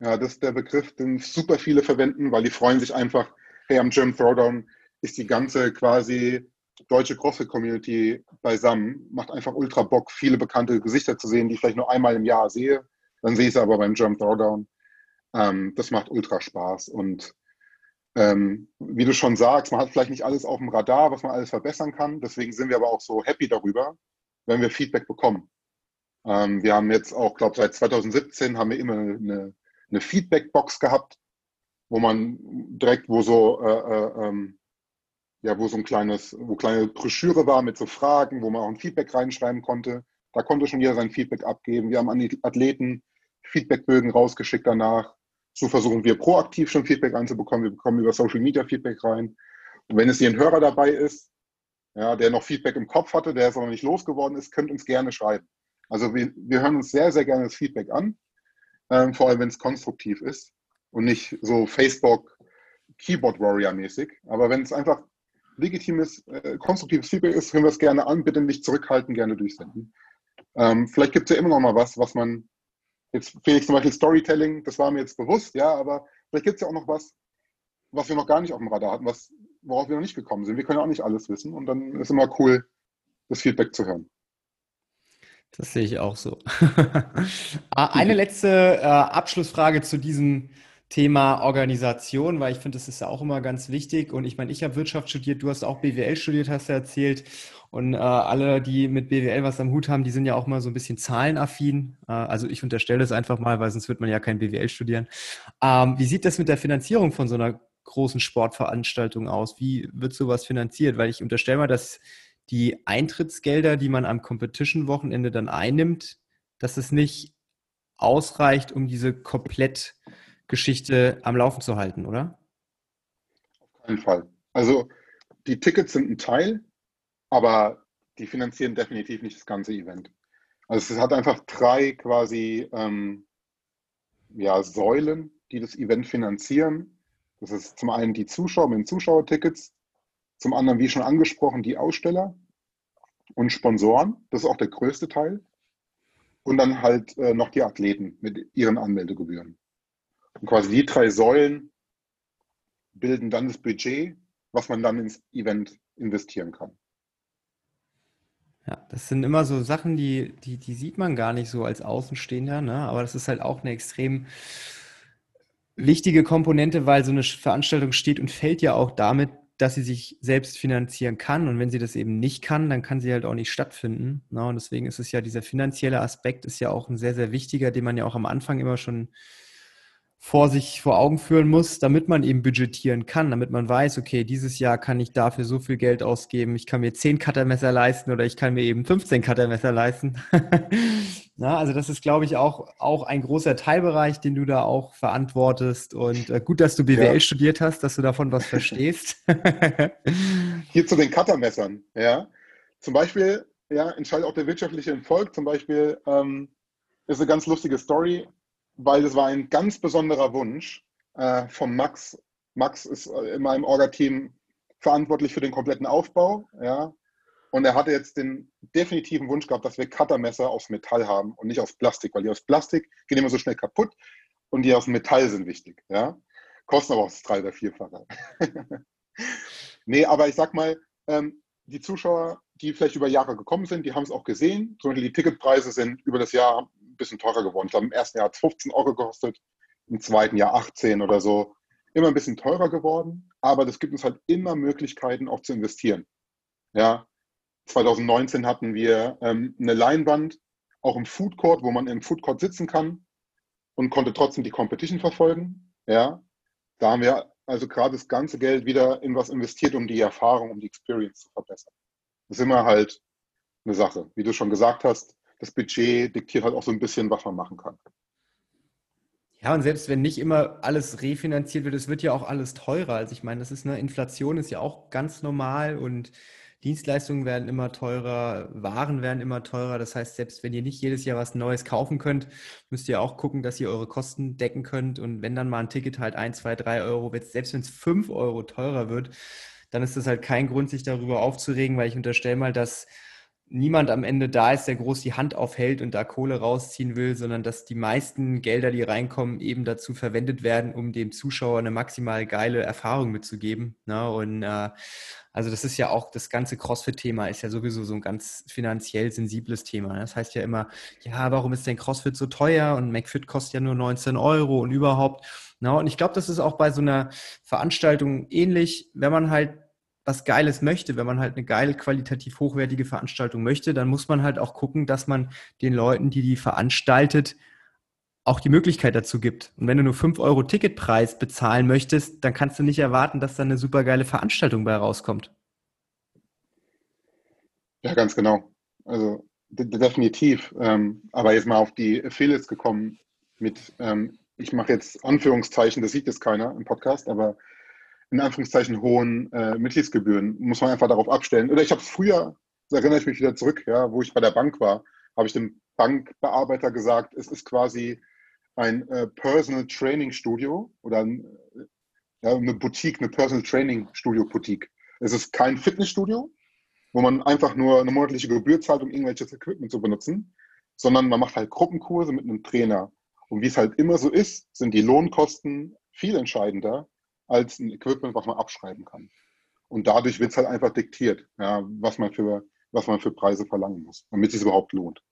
Ja, das ist der Begriff, den super viele verwenden, weil die freuen sich einfach, hey, am German Throwdown ist die ganze quasi deutsche CrossFit-Community beisammen. Macht einfach ultra Bock, viele bekannte Gesichter zu sehen, die ich vielleicht nur einmal im Jahr sehe. Dann sehe ich sie aber beim German Throwdown. Ähm, das macht ultra Spaß. Und ähm, wie du schon sagst, man hat vielleicht nicht alles auf dem Radar, was man alles verbessern kann. Deswegen sind wir aber auch so happy darüber, wenn wir Feedback bekommen. Ähm, wir haben jetzt auch, glaube seit 2017 haben wir immer eine, eine Feedback-Box gehabt, wo man direkt, wo so äh, äh, ähm, ja, wo so ein kleines, wo kleine Broschüre war mit so Fragen, wo man auch ein Feedback reinschreiben konnte. Da konnte schon jeder sein Feedback abgeben. Wir haben an die Athleten Feedbackbögen rausgeschickt danach. So versuchen wir proaktiv schon Feedback reinzubekommen. Wir bekommen über Social Media Feedback rein. Und wenn es hier ein Hörer dabei ist, ja, der noch Feedback im Kopf hatte, der es aber nicht losgeworden ist, könnt uns gerne schreiben. Also wir, wir hören uns sehr, sehr gerne das Feedback an, ähm, vor allem wenn es konstruktiv ist und nicht so Facebook Keyboard Warrior mäßig. Aber wenn es einfach legitimes, äh, konstruktives Feedback ist, hören wir es gerne an, bitte nicht zurückhalten, gerne durchsenden. Ähm, vielleicht gibt es ja immer noch mal was, was man, jetzt Felix zum Beispiel Storytelling, das war mir jetzt bewusst, ja, aber vielleicht gibt es ja auch noch was, was wir noch gar nicht auf dem Radar hatten, was, worauf wir noch nicht gekommen sind. Wir können ja auch nicht alles wissen und dann ist immer cool, das Feedback zu hören.
Das sehe ich auch so. Ah, eine letzte äh, Abschlussfrage zu diesem Thema Organisation, weil ich finde, das ist ja auch immer ganz wichtig. Und ich meine, ich habe Wirtschaft studiert, du hast auch BWL studiert, hast du erzählt. Und äh, alle, die mit BWL was am Hut haben, die sind ja auch mal so ein bisschen zahlenaffin. Äh, also ich unterstelle das einfach mal, weil sonst wird man ja kein BWL studieren. Ähm, wie sieht das mit der Finanzierung von so einer großen Sportveranstaltung aus? Wie wird sowas finanziert? Weil ich unterstelle mal, dass die Eintrittsgelder, die man am Competition-Wochenende dann einnimmt, dass es nicht ausreicht, um diese komplett Geschichte am Laufen zu halten, oder?
Auf keinen Fall. Also die Tickets sind ein Teil, aber die finanzieren definitiv nicht das ganze Event. Also es hat einfach drei quasi ähm, ja, Säulen, die das Event finanzieren. Das ist zum einen die Zuschauer mit den Zuschauertickets, zum anderen, wie schon angesprochen, die Aussteller und Sponsoren. Das ist auch der größte Teil. Und dann halt äh, noch die Athleten mit ihren Anmeldegebühren. Und quasi die drei Säulen bilden dann das Budget, was man dann ins Event investieren kann.
Ja, das sind immer so Sachen, die, die, die sieht man gar nicht so als Außenstehender, ne? aber das ist halt auch eine extrem wichtige Komponente, weil so eine Veranstaltung steht und fällt ja auch damit, dass sie sich selbst finanzieren kann. Und wenn sie das eben nicht kann, dann kann sie halt auch nicht stattfinden. Und deswegen ist es ja, dieser finanzielle Aspekt ist ja auch ein sehr, sehr wichtiger, den man ja auch am Anfang immer schon vor sich vor Augen führen muss, damit man eben budgetieren kann, damit man weiß, okay, dieses Jahr kann ich dafür so viel Geld ausgeben, ich kann mir 10 Cuttermesser leisten oder ich kann mir eben 15 Cuttermesser leisten. Na, also das ist, glaube ich, auch, auch ein großer Teilbereich, den du da auch verantwortest. Und äh, gut, dass du BWL ja. studiert hast, dass du davon was verstehst.
Hier zu den Cuttermessern, ja. Zum Beispiel, ja, entscheidet auch der wirtschaftliche Erfolg. Zum Beispiel ähm, ist eine ganz lustige Story weil das war ein ganz besonderer Wunsch äh, von Max. Max ist äh, in meinem Orga-Team verantwortlich für den kompletten Aufbau. Ja? Und er hatte jetzt den definitiven Wunsch gehabt, dass wir Cuttermesser aus Metall haben und nicht aus Plastik, weil die aus Plastik gehen immer so schnell kaputt und die aus Metall sind wichtig. Ja? Kosten aber auch das drei- oder vierfache. nee, aber ich sag mal, ähm, die Zuschauer, die vielleicht über Jahre gekommen sind, die haben es auch gesehen. Zum Beispiel die Ticketpreise sind über das Jahr bisschen teurer geworden. Ich glaube, im ersten Jahr hat es 15 Euro gekostet, im zweiten Jahr 18 oder so. Immer ein bisschen teurer geworden, aber das gibt uns halt immer Möglichkeiten auch zu investieren. Ja, 2019 hatten wir ähm, eine Leinwand, auch im Food Court, wo man im Food Court sitzen kann und konnte trotzdem die Competition verfolgen. Ja, da haben wir also gerade das ganze Geld wieder in was investiert, um die Erfahrung, um die Experience zu verbessern. Das ist immer halt eine Sache. Wie du schon gesagt hast, das Budget diktiert halt auch so ein bisschen, was man machen kann.
Ja, und selbst wenn nicht immer alles refinanziert wird, es wird ja auch alles teurer. Also ich meine, das ist eine Inflation, ist ja auch ganz normal und Dienstleistungen werden immer teurer, Waren werden immer teurer. Das heißt, selbst wenn ihr nicht jedes Jahr was Neues kaufen könnt, müsst ihr auch gucken, dass ihr eure Kosten decken könnt. Und wenn dann mal ein Ticket halt ein, zwei, drei Euro, selbst wenn es fünf Euro teurer wird, dann ist das halt kein Grund, sich darüber aufzuregen, weil ich unterstelle mal, dass niemand am Ende da ist, der groß die Hand aufhält und da Kohle rausziehen will, sondern dass die meisten Gelder, die reinkommen, eben dazu verwendet werden, um dem Zuschauer eine maximal geile Erfahrung mitzugeben. Ne? Und äh, also das ist ja auch, das ganze CrossFit-Thema ist ja sowieso so ein ganz finanziell sensibles Thema. Ne? Das heißt ja immer, ja, warum ist denn CrossFit so teuer und McFit kostet ja nur 19 Euro und überhaupt. Na, ne? und ich glaube, das ist auch bei so einer Veranstaltung ähnlich, wenn man halt was Geiles möchte, wenn man halt eine geile, qualitativ hochwertige Veranstaltung möchte, dann muss man halt auch gucken, dass man den Leuten, die die veranstaltet, auch die Möglichkeit dazu gibt. Und wenn du nur 5 Euro Ticketpreis bezahlen möchtest, dann kannst du nicht erwarten, dass da eine super geile Veranstaltung bei rauskommt.
Ja, ganz genau. Also definitiv. Ähm, aber jetzt mal auf die Affiliates gekommen mit, ähm, ich mache jetzt Anführungszeichen, das sieht jetzt keiner im Podcast, aber in Anführungszeichen hohen äh, Mitgliedsgebühren. Muss man einfach darauf abstellen. Oder ich habe früher, da erinnere ich mich wieder zurück, ja, wo ich bei der Bank war, habe ich dem Bankbearbeiter gesagt, es ist quasi ein äh, Personal Training Studio oder ein, äh, ja, eine Boutique, eine Personal Training Studio Boutique. Es ist kein Fitnessstudio, wo man einfach nur eine monatliche Gebühr zahlt, um irgendwelches Equipment zu benutzen, sondern man macht halt Gruppenkurse mit einem Trainer. Und wie es halt immer so ist, sind die Lohnkosten viel entscheidender als ein Equipment, was man abschreiben kann. Und dadurch wird es halt einfach diktiert, ja, was, man für, was man für Preise verlangen muss, damit es sich überhaupt lohnt.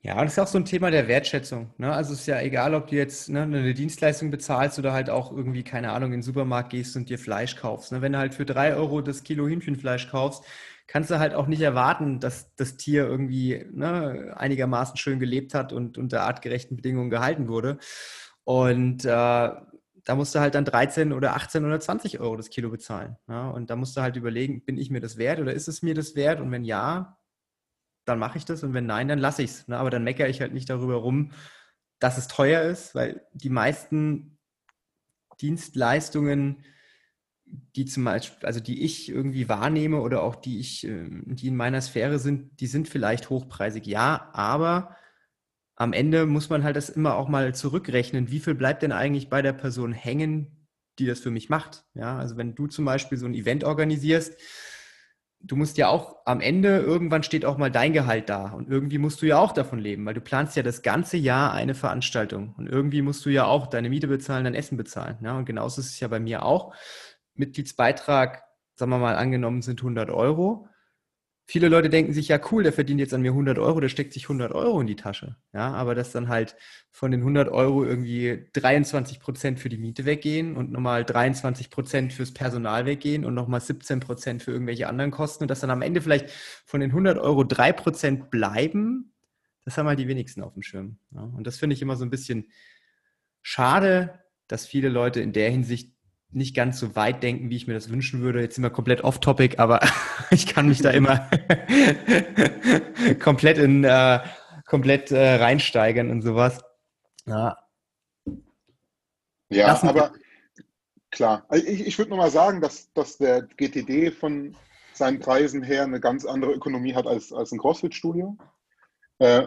Ja, das ist auch so ein Thema der Wertschätzung. Ne? Also es ist ja egal, ob du jetzt ne, eine Dienstleistung bezahlst oder halt auch irgendwie, keine Ahnung, in den Supermarkt gehst und dir Fleisch kaufst. Ne? Wenn du halt für drei Euro das Kilo Hühnchenfleisch kaufst, kannst du halt auch nicht erwarten, dass das Tier irgendwie ne, einigermaßen schön gelebt hat und unter artgerechten Bedingungen gehalten wurde. Und äh, da musst du halt dann 13 oder 18 oder 20 Euro das Kilo bezahlen. Ja? Und da musst du halt überlegen, bin ich mir das wert oder ist es mir das wert? Und wenn ja, dann mache ich das und wenn nein, dann lasse ich es. Ne? Aber dann meckere ich halt nicht darüber rum, dass es teuer ist, weil die meisten Dienstleistungen, die zum Beispiel, also die ich irgendwie wahrnehme oder auch die ich, ähm, die in meiner Sphäre sind, die sind vielleicht hochpreisig, ja, aber am Ende muss man halt das immer auch mal zurückrechnen. Wie viel bleibt denn eigentlich bei der Person hängen, die das für mich macht? Ja, also wenn du zum Beispiel so ein Event organisierst, du musst ja auch am Ende, irgendwann steht auch mal dein Gehalt da und irgendwie musst du ja auch davon leben, weil du planst ja das ganze Jahr eine Veranstaltung und irgendwie musst du ja auch deine Miete bezahlen, dein Essen bezahlen. Ja, und genauso ist es ja bei mir auch. Mitgliedsbeitrag, sagen wir mal, angenommen sind 100 Euro viele Leute denken sich, ja cool, der verdient jetzt an mir 100 Euro, der steckt sich 100 Euro in die Tasche. Ja, aber dass dann halt von den 100 Euro irgendwie 23 Prozent für die Miete weggehen und nochmal 23 Prozent fürs Personal weggehen und nochmal 17 Prozent für irgendwelche anderen Kosten und dass dann am Ende vielleicht von den 100 Euro 3 Prozent bleiben, das haben halt die wenigsten auf dem Schirm. Ja, und das finde ich immer so ein bisschen schade, dass viele Leute in der Hinsicht nicht ganz so weit denken, wie ich mir das wünschen würde. Jetzt sind wir komplett off-topic, aber ich kann mich da immer komplett in äh, komplett äh, reinsteigern und sowas.
Ja, ja aber klar. Also ich, ich würde nur mal sagen, dass, dass der GTD von seinen Preisen her eine ganz andere Ökonomie hat als, als ein CrossFit-Studio. Äh,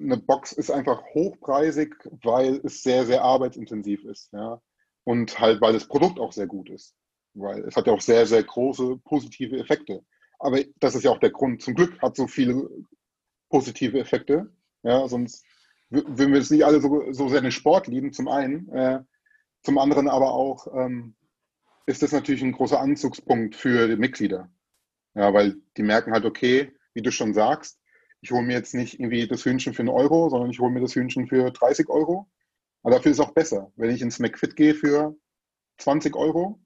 eine Box ist einfach hochpreisig, weil es sehr, sehr arbeitsintensiv ist. Ja und halt, weil das Produkt auch sehr gut ist. Weil es hat ja auch sehr, sehr große positive Effekte. Aber das ist ja auch der Grund. Zum Glück hat so viele positive Effekte. Ja, sonst würden wir es nicht alle so, so sehr den Sport lieben, zum einen. Äh, zum anderen aber auch ähm, ist das natürlich ein großer Anzugspunkt für die Mitglieder. Ja, weil die merken halt, okay, wie du schon sagst, ich hole mir jetzt nicht irgendwie das Hühnchen für einen Euro, sondern ich hole mir das Hühnchen für 30 Euro. Aber dafür ist es auch besser. Wenn ich ins McFit gehe für 20 Euro,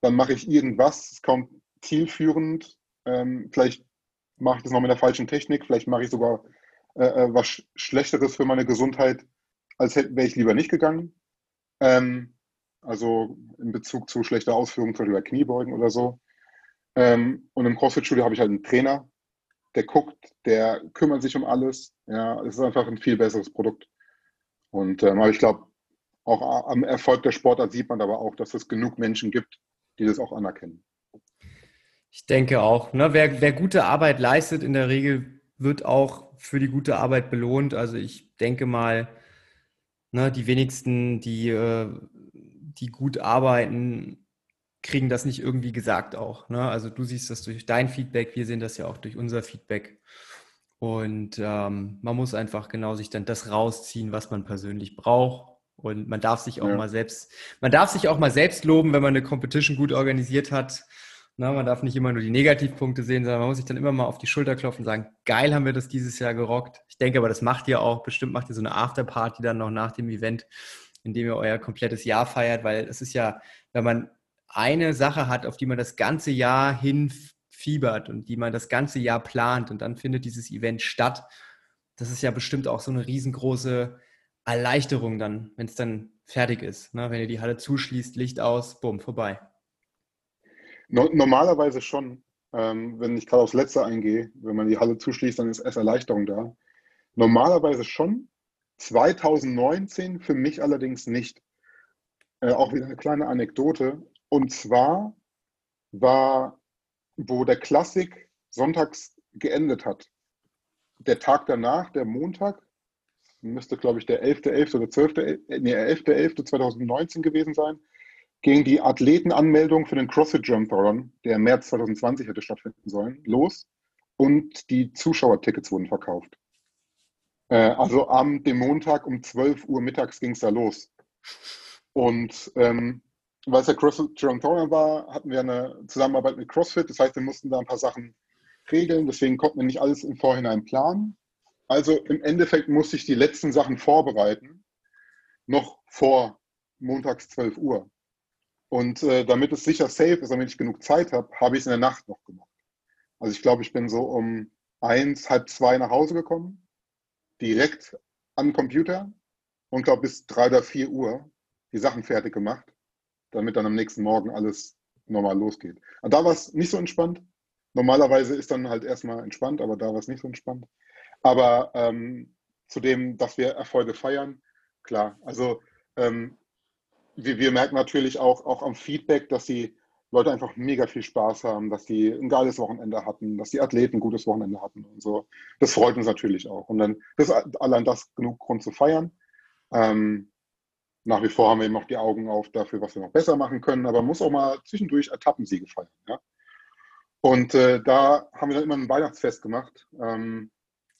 dann mache ich irgendwas, ist kaum zielführend. Ähm, vielleicht mache ich das noch mit der falschen Technik, vielleicht mache ich sogar äh, äh was Schlechteres für meine Gesundheit, als wäre ich lieber nicht gegangen. Ähm, also in Bezug zu schlechter Ausführung, zum Beispiel bei Kniebeugen oder so. Ähm, und im CrossFit-Studio habe ich halt einen Trainer, der guckt, der kümmert sich um alles. Ja, es ist einfach ein viel besseres Produkt. Und ähm, aber ich glaube, auch am Erfolg der Sportart sieht man aber auch, dass es genug Menschen gibt, die das auch anerkennen.
Ich denke auch. Ne? Wer, wer gute Arbeit leistet, in der Regel wird auch für die gute Arbeit belohnt. Also ich denke mal, ne, die wenigsten, die, äh, die gut arbeiten, kriegen das nicht irgendwie gesagt auch. Ne? Also du siehst das durch dein Feedback, wir sehen das ja auch durch unser Feedback. Und ähm, man muss einfach genau sich dann das rausziehen, was man persönlich braucht. Und man darf sich auch ja. mal selbst, man darf sich auch mal selbst loben, wenn man eine Competition gut organisiert hat. Na, man darf nicht immer nur die Negativpunkte sehen, sondern man muss sich dann immer mal auf die Schulter klopfen und sagen, geil haben wir das dieses Jahr gerockt. Ich denke aber, das macht ihr auch. Bestimmt macht ihr so eine Afterparty dann noch nach dem Event, in dem ihr euer komplettes Jahr feiert, weil es ist ja, wenn man eine Sache hat, auf die man das ganze Jahr hin fiebert und die man das ganze Jahr plant und dann findet dieses Event statt, das ist ja bestimmt auch so eine riesengroße Erleichterung dann, wenn es dann fertig ist. Ne? Wenn ihr die Halle zuschließt, Licht aus, bumm, vorbei.
No normalerweise schon, ähm, wenn ich gerade aufs Letzte eingehe, wenn man die Halle zuschließt, dann ist erst Erleichterung da. Normalerweise schon. 2019 für mich allerdings nicht. Äh, auch wieder eine kleine Anekdote. Und zwar war, wo der Klassik sonntags geendet hat, der Tag danach, der Montag, müsste, glaube ich, der 11.11. .11. oder 12.11. Nee, 11.11.2019 gewesen sein, ging die Athletenanmeldung für den CrossFit Jump Run, der im März 2020 hätte stattfinden sollen, los und die Zuschauertickets wurden verkauft. Äh, also am dem Montag um 12 Uhr mittags ging es da los. Und ähm, weil es Jump Run war, hatten wir eine Zusammenarbeit mit CrossFit. Das heißt, wir mussten da ein paar Sachen regeln. Deswegen konnten wir nicht alles im Vorhinein planen. Also im Endeffekt musste ich die letzten Sachen vorbereiten, noch vor montags 12 Uhr. Und äh, damit es sicher safe ist, damit ich genug Zeit habe, habe ich es in der Nacht noch gemacht. Also ich glaube, ich bin so um eins, halb zwei nach Hause gekommen, direkt an den Computer und glaube bis drei oder vier Uhr die Sachen fertig gemacht, damit dann am nächsten Morgen alles normal losgeht. Und da war es nicht so entspannt. Normalerweise ist dann halt erstmal entspannt, aber da war es nicht so entspannt. Aber ähm, zu dem, dass wir Erfolge feiern, klar. Also ähm, wir, wir merken natürlich auch, auch am Feedback, dass die Leute einfach mega viel Spaß haben, dass die ein geiles Wochenende hatten, dass die Athleten ein gutes Wochenende hatten und so. Das freut uns natürlich auch. Und dann ist allein das genug Grund zu feiern. Ähm, nach wie vor haben wir eben auch die Augen auf dafür, was wir noch besser machen können, aber man muss auch mal zwischendurch Etappensiege feiern. Ja? Und äh, da haben wir dann immer ein Weihnachtsfest gemacht, ähm,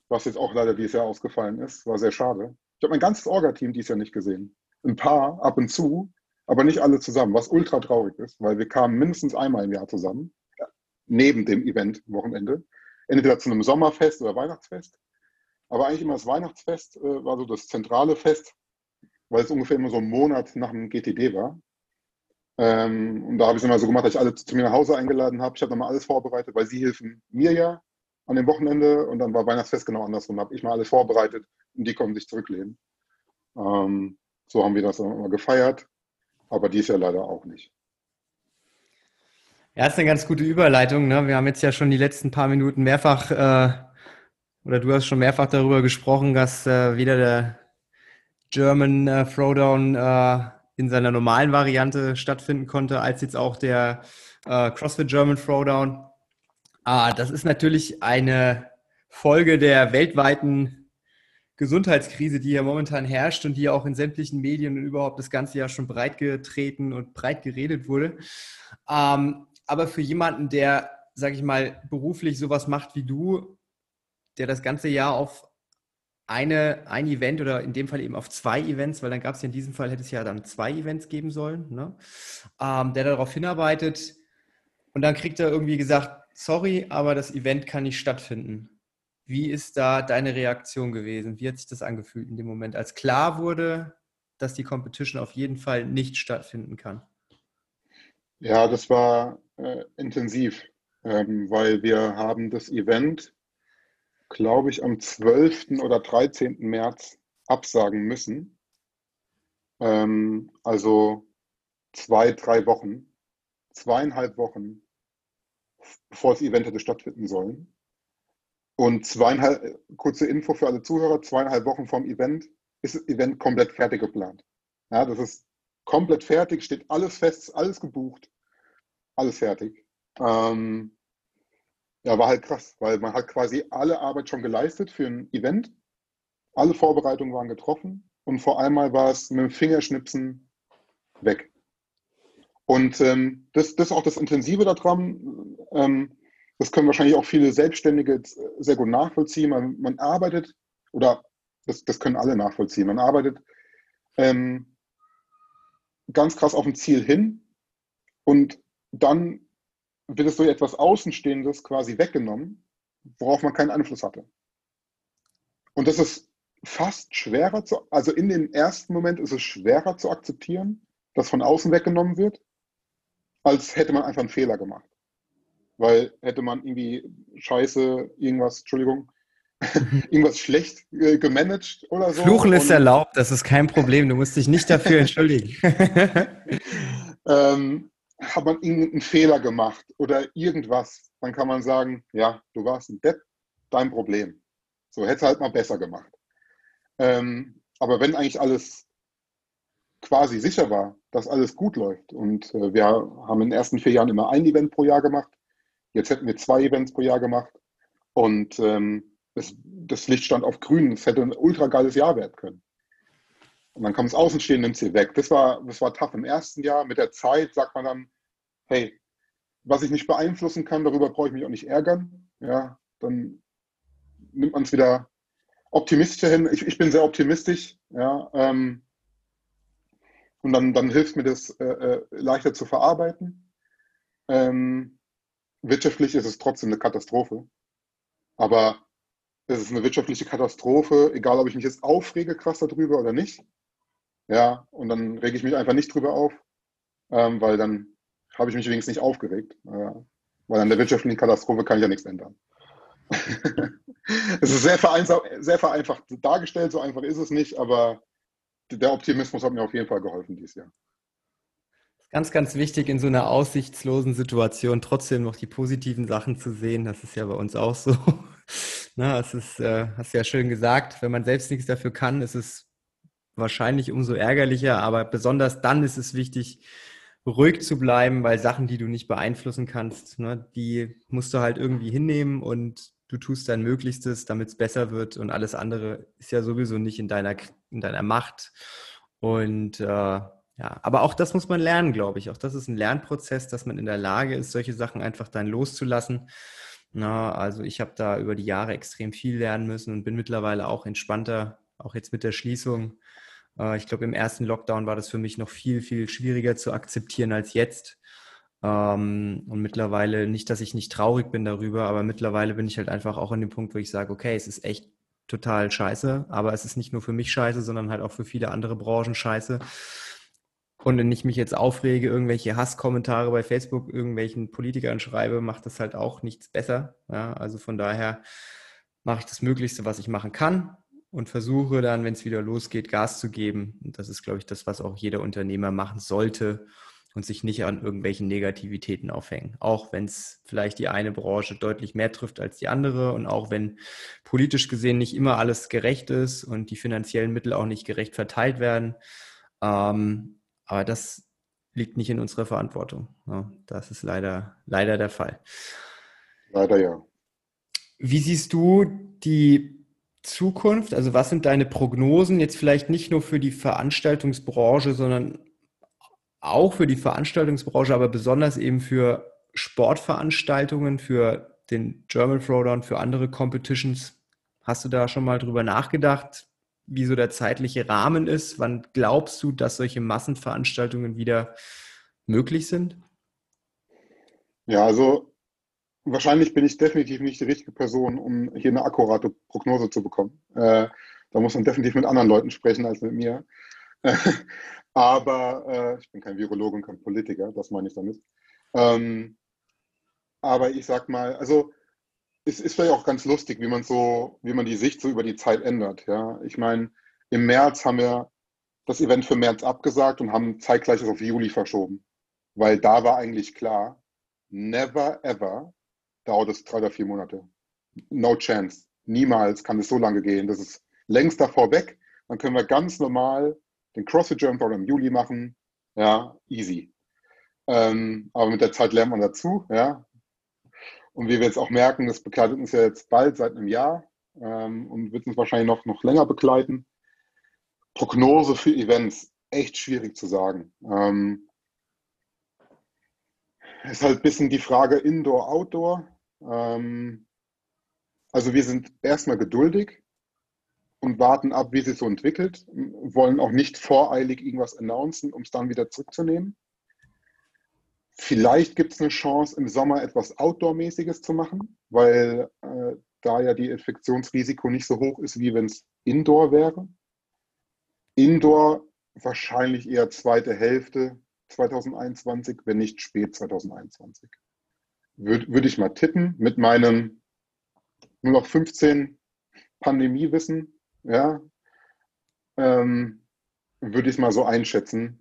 was jetzt auch leider dieses Jahr ausgefallen ist. War sehr schade. Ich habe mein ganzes Orga-Team dieses Jahr nicht gesehen ein paar ab und zu, aber nicht alle zusammen, was ultra traurig ist, weil wir kamen mindestens einmal im Jahr zusammen, neben dem Event-Wochenende. Entweder zu einem Sommerfest oder Weihnachtsfest. Aber eigentlich immer das Weihnachtsfest äh, war so das zentrale Fest, weil es ungefähr immer so ein Monat nach dem GTD war. Ähm, und da habe ich es immer so gemacht, dass ich alle zu mir nach Hause eingeladen habe. Ich habe nochmal alles vorbereitet, weil sie helfen mir ja an dem Wochenende und dann war Weihnachtsfest genau andersrum. Da habe ich mal alles vorbereitet und die kommen sich zurücklehnen. Ähm, so haben wir das dann immer gefeiert, aber dies Jahr leider auch nicht.
Ja, ist eine ganz gute Überleitung. Ne? Wir haben jetzt ja schon die letzten paar Minuten mehrfach, äh, oder du hast schon mehrfach darüber gesprochen, dass äh, weder der German äh, Throwdown äh, in seiner normalen Variante stattfinden konnte, als jetzt auch der äh, CrossFit German Throwdown. Ah, das ist natürlich eine Folge der weltweiten Gesundheitskrise, die hier momentan herrscht und die auch in sämtlichen Medien und überhaupt das ganze Jahr schon breit getreten und breit geredet wurde. Ähm, aber für jemanden, der, sage ich mal, beruflich sowas macht wie du, der das ganze Jahr auf eine, ein Event oder in dem Fall eben auf zwei Events, weil dann gab es ja in diesem Fall, hätte es ja dann zwei Events geben sollen, ne? ähm, der darauf hinarbeitet und dann kriegt er irgendwie gesagt, sorry, aber das Event kann nicht stattfinden. Wie ist da deine Reaktion gewesen? Wie hat sich das angefühlt in dem Moment, als klar wurde, dass die Competition auf jeden Fall nicht stattfinden kann?
Ja, das war äh, intensiv, ähm, weil wir haben das Event, glaube ich, am 12. oder 13. März absagen müssen. Ähm, also zwei, drei Wochen, zweieinhalb Wochen, bevor das Event hätte stattfinden sollen. Und zweieinhalb, kurze Info für alle Zuhörer, zweieinhalb Wochen vom Event ist das Event komplett fertig geplant. Ja, das ist komplett fertig, steht alles fest, alles gebucht, alles fertig. Ähm, ja, war halt krass, weil man hat quasi alle Arbeit schon geleistet für ein Event. Alle Vorbereitungen waren getroffen und vor einmal war es mit dem Fingerschnipsen weg. Und ähm, das, das ist auch das Intensive daran. Ähm, das können wahrscheinlich auch viele Selbstständige sehr gut nachvollziehen. Man, man arbeitet, oder das, das können alle nachvollziehen, man arbeitet ähm, ganz krass auf ein Ziel hin und dann wird es durch etwas Außenstehendes quasi weggenommen, worauf man keinen Einfluss hatte. Und das ist fast schwerer zu, also in dem ersten Moment ist es schwerer zu akzeptieren, dass von außen weggenommen wird, als hätte man einfach einen Fehler gemacht. Weil hätte man irgendwie scheiße, irgendwas, Entschuldigung, irgendwas schlecht äh, gemanagt oder so.
Fluchen ist erlaubt, das ist kein Problem, du musst dich nicht dafür entschuldigen.
ähm, hat man irgendeinen Fehler gemacht oder irgendwas, dann kann man sagen, ja, du warst ein Depp, dein Problem. So, hätte halt mal besser gemacht. Ähm, aber wenn eigentlich alles quasi sicher war, dass alles gut läuft und äh, wir haben in den ersten vier Jahren immer ein Event pro Jahr gemacht, jetzt hätten wir zwei Events pro Jahr gemacht und ähm, es, das Licht stand auf grün, es hätte ein ultra geiles Jahr werden können. Und dann kommt das Außenstehen, nimmt sie weg. Das war, das war tough im ersten Jahr. Mit der Zeit sagt man dann, hey, was ich nicht beeinflussen kann, darüber brauche ich mich auch nicht ärgern. Ja, dann nimmt man es wieder optimistischer hin. Ich, ich bin sehr optimistisch. Ja, ähm, und dann, dann hilft mir das äh, äh, leichter zu verarbeiten. Ähm, wirtschaftlich ist es trotzdem eine Katastrophe. Aber es ist eine wirtschaftliche Katastrophe, egal ob ich mich jetzt aufrege krass darüber oder nicht. Ja, und dann rege ich mich einfach nicht drüber auf, ähm, weil dann habe ich mich wenigstens nicht aufgeregt. Äh, weil an der wirtschaftlichen Katastrophe kann ich ja nichts ändern. es ist sehr vereinfacht, sehr vereinfacht dargestellt, so einfach ist es nicht, aber der Optimismus hat mir auf jeden Fall geholfen dieses Jahr.
Ganz, ganz wichtig in so einer aussichtslosen Situation trotzdem noch die positiven Sachen zu sehen. Das ist ja bei uns auch so. Na, es ist, äh, hast du ja schön gesagt, wenn man selbst nichts dafür kann, ist es wahrscheinlich umso ärgerlicher, aber besonders dann ist es wichtig, ruhig zu bleiben, weil Sachen, die du nicht beeinflussen kannst, ne, die musst du halt irgendwie hinnehmen und du tust dein Möglichstes, damit es besser wird und alles andere ist ja sowieso nicht in deiner, in deiner Macht. Und äh, ja, aber auch das muss man lernen, glaube ich. Auch das ist ein Lernprozess, dass man in der Lage ist, solche Sachen einfach dann loszulassen. Na, also ich habe da über die Jahre extrem viel lernen müssen und bin mittlerweile auch entspannter, auch jetzt mit der Schließung äh, ich glaube, im ersten Lockdown war das für mich noch viel, viel schwieriger zu akzeptieren als jetzt. Ähm, und mittlerweile, nicht, dass ich nicht traurig bin darüber, aber mittlerweile bin ich halt einfach auch an dem Punkt, wo ich sage, okay, es ist echt total scheiße, aber es ist nicht nur für mich scheiße, sondern halt auch für viele andere Branchen scheiße. Und wenn ich mich jetzt aufrege, irgendwelche Hasskommentare bei Facebook irgendwelchen Politikern schreibe, macht das halt auch nichts besser. Ja, also von daher mache ich das Möglichste, was ich machen kann und versuche dann, wenn es wieder losgeht, Gas zu geben. Und das ist, glaube ich, das, was auch jeder Unternehmer machen sollte und sich nicht an irgendwelchen Negativitäten aufhängen. Auch wenn es vielleicht die eine Branche deutlich mehr trifft als die andere und auch wenn politisch gesehen nicht immer alles gerecht ist und die finanziellen Mittel auch nicht gerecht verteilt werden. Ähm, aber das liegt nicht in unserer Verantwortung. Ja, das ist leider, leider der Fall.
Leider ja.
Wie siehst du die Zukunft? Also was sind deine Prognosen jetzt vielleicht nicht nur für die Veranstaltungsbranche, sondern auch für die Veranstaltungsbranche, aber besonders eben für Sportveranstaltungen, für den German Throwdown, für andere Competitions. Hast du da schon mal drüber nachgedacht, wie so der zeitliche Rahmen ist? Wann glaubst du, dass solche Massenveranstaltungen wieder möglich sind?
Ja, also wahrscheinlich bin ich definitiv nicht die richtige Person, um hier eine akkurate Prognose zu bekommen. Äh, da muss man definitiv mit anderen Leuten sprechen als mit mir. aber äh, ich bin kein Virologe und kein Politiker, das meine ich damit. Ähm, aber ich sag mal, also es ist vielleicht auch ganz lustig, wie man so, wie man die Sicht so über die Zeit ändert. Ja, ich meine, im März haben wir das Event für März abgesagt und haben zeitgleich es auf Juli verschoben, weil da war eigentlich klar, never ever dauert es drei oder vier Monate. No chance. Niemals kann es so lange gehen. Das ist längst davor weg. Dann können wir ganz normal den CrossFit Jump im Juli machen. Ja, easy. Ähm, aber mit der Zeit lernt man dazu. Ja. Und wie wir jetzt auch merken, das begleitet uns ja jetzt bald seit einem Jahr ähm, und wird uns wahrscheinlich noch, noch länger begleiten. Prognose für Events, echt schwierig zu sagen. Ähm, ist halt ein bisschen die Frage Indoor, Outdoor. Ähm, also wir sind erstmal geduldig und warten ab, wie sich so entwickelt, wollen auch nicht voreilig irgendwas announcen, um es dann wieder zurückzunehmen. Vielleicht gibt es eine Chance, im Sommer etwas Outdoor-mäßiges zu machen, weil äh, da ja die Infektionsrisiko nicht so hoch ist, wie wenn es Indoor wäre. Indoor wahrscheinlich eher zweite Hälfte 2021, wenn nicht spät 2021. Würde würd ich mal tippen mit meinem nur noch 15 Pandemiewissen, ja, ähm, würde ich mal so einschätzen.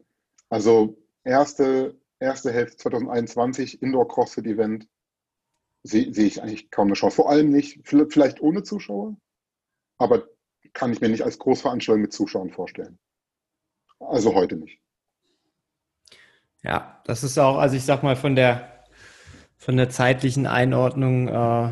Also erste, erste Hälfte 2021 Indoor CrossFit Event sehe seh ich eigentlich kaum eine Chance. Vor allem nicht, vielleicht ohne Zuschauer, aber kann ich mir nicht als Großveranstaltung mit Zuschauern vorstellen. Also heute nicht.
Ja, das ist auch, also ich sag mal, von der, von der zeitlichen Einordnung äh,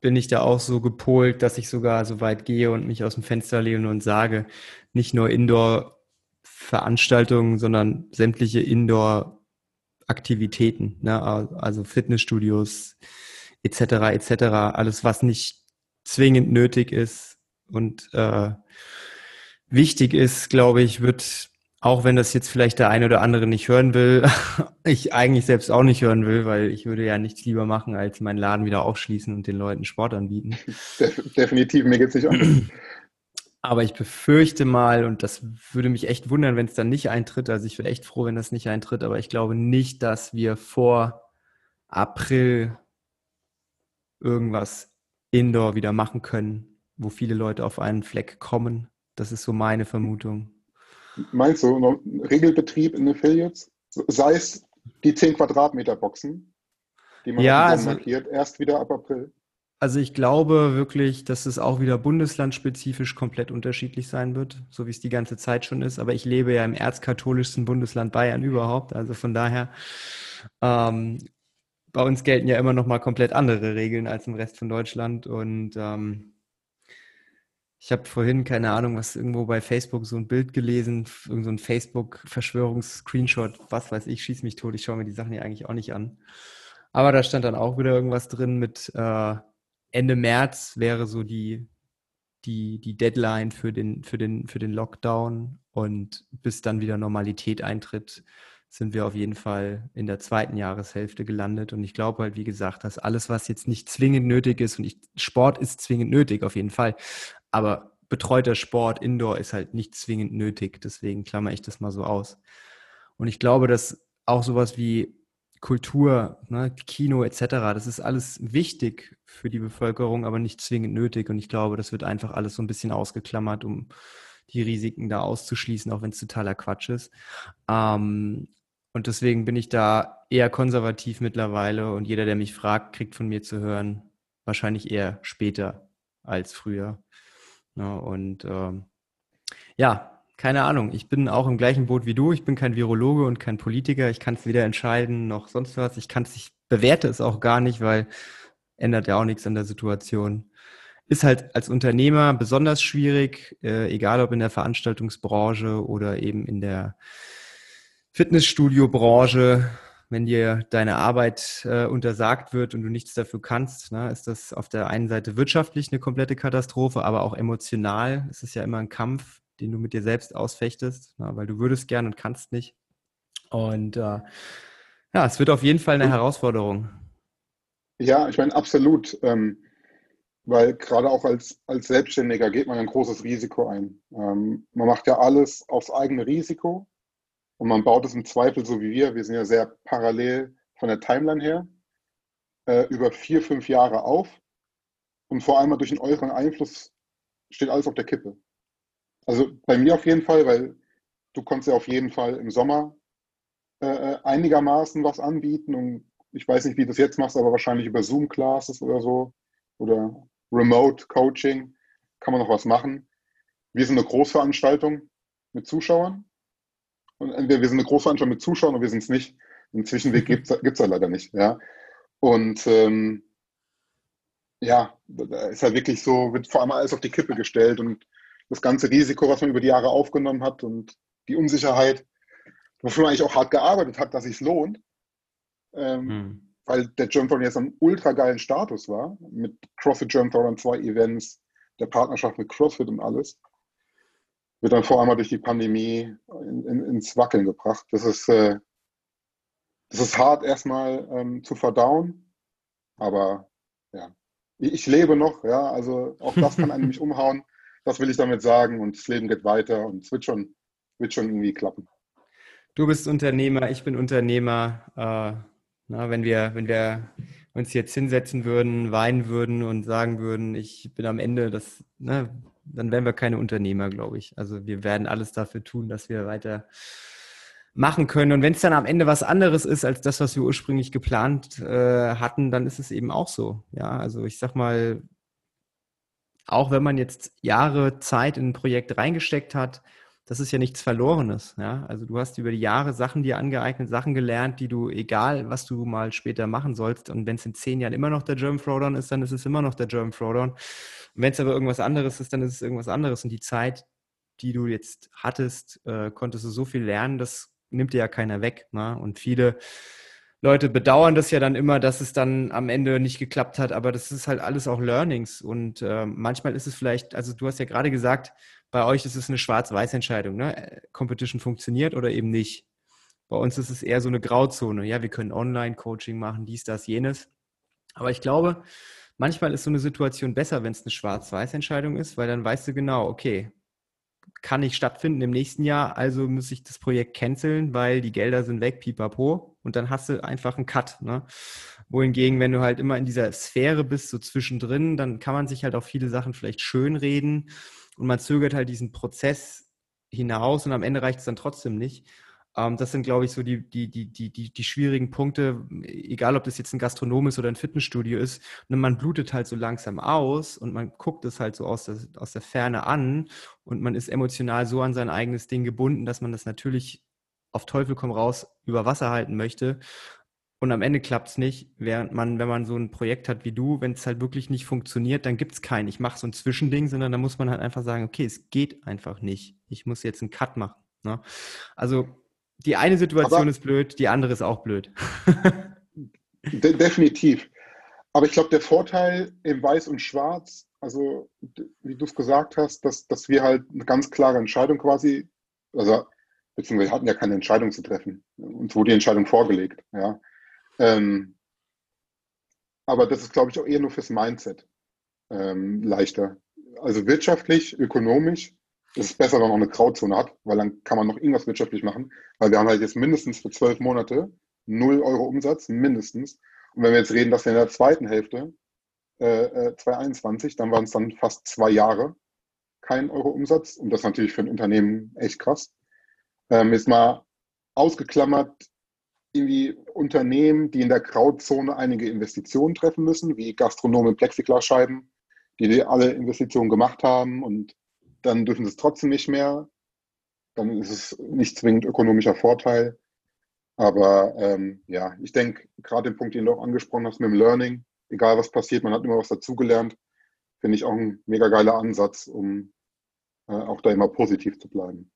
bin ich da auch so gepolt, dass ich sogar so weit gehe und mich aus dem Fenster lehne und sage, nicht nur Indoor-Veranstaltungen, sondern sämtliche Indoor-Aktivitäten, ne? also Fitnessstudios etc. etc. Alles, was nicht zwingend nötig ist und äh, wichtig ist, glaube ich, wird auch wenn das jetzt vielleicht der eine oder andere nicht hören will, ich eigentlich selbst auch nicht hören will, weil ich würde ja nichts lieber machen, als meinen Laden wieder aufschließen und den Leuten Sport anbieten.
Definitiv, mir geht es nicht an.
Aber ich befürchte mal, und das würde mich echt wundern, wenn es dann nicht eintritt. Also ich wäre echt froh, wenn das nicht eintritt, aber ich glaube nicht, dass wir vor April irgendwas indoor wieder machen können, wo viele Leute auf einen Fleck kommen. Das ist so meine Vermutung.
Meinst du, Regelbetrieb in Affiliates? Sei es die 10 Quadratmeter Boxen,
die man ja, also,
markiert, erst wieder ab April?
Also ich glaube wirklich, dass es auch wieder bundeslandspezifisch komplett unterschiedlich sein wird, so wie es die ganze Zeit schon ist. Aber ich lebe ja im erzkatholischsten Bundesland Bayern überhaupt. Also von daher, ähm, bei uns gelten ja immer noch mal komplett andere Regeln als im Rest von Deutschland. Und ähm, ich habe vorhin, keine Ahnung, was irgendwo bei Facebook so ein Bild gelesen, irgend so ein Facebook-Verschwörungs-Screenshot, was weiß ich, schieß mich tot, ich schaue mir die Sachen ja eigentlich auch nicht an. Aber da stand dann auch wieder irgendwas drin mit äh, Ende März wäre so die, die, die Deadline für den, für, den, für den Lockdown und bis dann wieder Normalität eintritt, sind wir auf jeden Fall in der zweiten Jahreshälfte gelandet. Und ich glaube halt, wie gesagt, dass alles, was jetzt nicht zwingend nötig ist, und ich, Sport ist zwingend nötig, auf jeden Fall, aber betreuter Sport indoor ist halt nicht zwingend nötig. Deswegen klammer ich das mal so aus. Und ich glaube, dass auch sowas wie Kultur, ne, Kino etc., das ist alles wichtig für die Bevölkerung, aber nicht zwingend nötig. Und ich glaube, das wird einfach alles so ein bisschen ausgeklammert, um die Risiken da auszuschließen, auch wenn es totaler Quatsch ist. Ähm, und deswegen bin ich da eher konservativ mittlerweile und jeder, der mich fragt, kriegt von mir zu hören, wahrscheinlich eher später als früher. Ja, und ähm, ja, keine Ahnung. Ich bin auch im gleichen Boot wie du. Ich bin kein Virologe und kein Politiker. Ich kann es weder entscheiden noch sonst was. Ich kann es, ich bewerte es auch gar nicht, weil ändert ja auch nichts an der Situation. Ist halt als Unternehmer besonders schwierig, äh, egal ob in der Veranstaltungsbranche oder eben in der Fitnessstudio-Branche wenn dir deine Arbeit äh, untersagt wird und du nichts dafür kannst, ne, ist das auf der einen Seite wirtschaftlich eine komplette Katastrophe, aber auch emotional. Es ist ja immer ein Kampf, den du mit dir selbst ausfechtest, ne, weil du würdest gern und kannst nicht. Und äh, ja, es wird auf jeden Fall eine Herausforderung.
Ja, ich meine, absolut. Ähm, weil gerade auch als, als Selbstständiger geht man ein großes Risiko ein. Ähm, man macht ja alles aufs eigene Risiko. Und man baut es im Zweifel so wie wir, wir sind ja sehr parallel von der Timeline her, äh, über vier, fünf Jahre auf. Und vor allem durch den euren Einfluss steht alles auf der Kippe. Also bei mir auf jeden Fall, weil du konntest ja auf jeden Fall im Sommer äh, äh einigermaßen was anbieten. Und ich weiß nicht, wie du das jetzt machst, aber wahrscheinlich über Zoom-Classes oder so oder Remote Coaching kann man noch was machen. Wir sind eine Großveranstaltung mit Zuschauern. Und entweder wir sind eine Großveranstaltung mit Zuschauern oder wir sind es nicht. Einen Zwischenweg gibt es ja leider nicht. Ja? Und ähm, ja, da ist halt wirklich so, wird vor allem alles auf die Kippe gestellt und das ganze Risiko, was man über die Jahre aufgenommen hat und die Unsicherheit, wofür man eigentlich auch hart gearbeitet hat, dass es lohnt. Ähm, hm. Weil der Germthron jetzt einen ultra geilen Status war, mit CrossFit Germthron, zwei Events, der Partnerschaft mit CrossFit und alles, wird dann vor allem durch die Pandemie in, in, ins Wackeln gebracht. Das ist, äh, das ist hart erstmal ähm, zu verdauen, aber ja, ich, lebe noch, ja, also auch das kann einen nicht umhauen. Das will ich damit sagen und das Leben geht weiter und es wird schon, wird schon irgendwie klappen.
Du bist Unternehmer, ich bin Unternehmer. Äh, na, wenn, wir, wenn wir uns jetzt hinsetzen würden, weinen würden und sagen würden, ich bin am Ende, das, ne, dann wären wir keine Unternehmer, glaube ich. Also wir werden alles dafür tun, dass wir weiter machen können. Und wenn es dann am Ende was anderes ist als das, was wir ursprünglich geplant äh, hatten, dann ist es eben auch so. Ja, also ich sag mal, auch wenn man jetzt Jahre Zeit in ein Projekt reingesteckt hat, das ist ja nichts Verlorenes. Ja? Also du hast über die Jahre Sachen dir angeeignet, Sachen gelernt, die du, egal was du mal später machen sollst, und wenn es in zehn Jahren immer noch der German Throwdown ist, dann ist es immer noch der German Throwdown. Wenn es aber irgendwas anderes ist, dann ist es irgendwas anderes. Und die Zeit, die du jetzt hattest, äh, konntest du so viel lernen, das nimmt dir ja keiner weg. Ne? Und viele Leute bedauern das ja dann immer, dass es dann am Ende nicht geklappt hat, aber das ist halt alles auch Learnings. Und äh, manchmal ist es vielleicht, also du hast ja gerade gesagt, bei euch ist es eine Schwarz-Weiß-Entscheidung. Ne? Competition funktioniert oder eben nicht. Bei uns ist es eher so eine Grauzone. Ja, wir können Online-Coaching machen, dies, das, jenes. Aber ich glaube, manchmal ist so eine Situation besser, wenn es eine Schwarz-Weiß-Entscheidung ist, weil dann weißt du genau, okay, kann nicht stattfinden im nächsten Jahr, also muss ich das Projekt canceln, weil die Gelder sind weg, pipapo, und dann hast du einfach einen Cut. Ne? Wohingegen, wenn du halt immer in dieser Sphäre bist, so zwischendrin, dann kann man sich halt auch viele Sachen vielleicht schönreden und man zögert halt diesen Prozess hinaus und am Ende reicht es dann trotzdem nicht. Ähm, das sind, glaube ich, so die, die, die, die, die, die schwierigen Punkte, egal ob das jetzt ein Gastronom ist oder ein Fitnessstudio ist. Und man blutet halt so langsam aus und man guckt es halt so aus der, aus der Ferne an und man ist emotional so an sein eigenes Ding gebunden, dass man das natürlich auf Teufel komm raus über Wasser halten möchte. Und am Ende klappt es nicht, während man, wenn man so ein Projekt hat wie du, wenn es halt wirklich nicht funktioniert, dann gibt es keinen, ich mache so ein Zwischending, sondern da muss man halt einfach sagen, okay, es geht einfach nicht. Ich muss jetzt einen Cut machen. Ne? Also die eine Situation Aber ist blöd, die andere ist auch blöd.
de definitiv. Aber ich glaube, der Vorteil im Weiß und Schwarz, also wie du es gesagt hast, dass, dass wir halt eine ganz klare Entscheidung quasi, also beziehungsweise wir hatten ja keine Entscheidung zu treffen. Uns wurde die Entscheidung vorgelegt. Ja. Ähm, aber das ist, glaube ich, auch eher nur fürs Mindset ähm, leichter. Also wirtschaftlich, ökonomisch es ist besser, wenn man noch eine Grauzone hat, weil dann kann man noch irgendwas wirtschaftlich machen. Weil wir haben halt jetzt mindestens für zwölf Monate 0 Euro Umsatz, mindestens. Und wenn wir jetzt reden, dass wir in der zweiten Hälfte, äh, 2021, äh, dann waren es dann fast zwei Jahre kein Euro Umsatz. Und das natürlich für ein Unternehmen echt krass. Ähm, jetzt mal ausgeklammert, irgendwie Unternehmen, die in der Grauzone einige Investitionen treffen müssen, wie Gastronomen Plexiglasscheiben, die alle Investitionen gemacht haben und dann dürfen sie es trotzdem nicht mehr. Dann ist es nicht zwingend ökonomischer Vorteil. Aber ähm, ja, ich denke, gerade den Punkt, den du auch angesprochen hast mit dem Learning, egal was passiert, man hat immer was dazugelernt, finde ich auch ein mega geiler Ansatz, um äh, auch da immer positiv zu bleiben.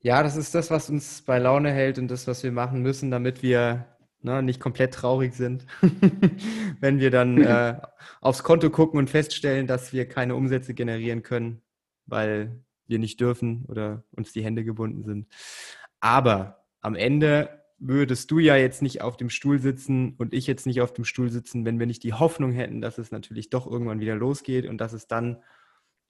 Ja, das ist das, was uns bei Laune hält und das, was wir machen müssen, damit wir ne, nicht komplett traurig sind, wenn wir dann äh, aufs Konto gucken und feststellen, dass wir keine Umsätze generieren können, weil wir nicht dürfen oder uns die Hände gebunden sind. Aber am Ende würdest du ja jetzt nicht auf dem Stuhl sitzen und ich jetzt nicht auf dem Stuhl sitzen, wenn wir nicht die Hoffnung hätten, dass es natürlich doch irgendwann wieder losgeht und dass es dann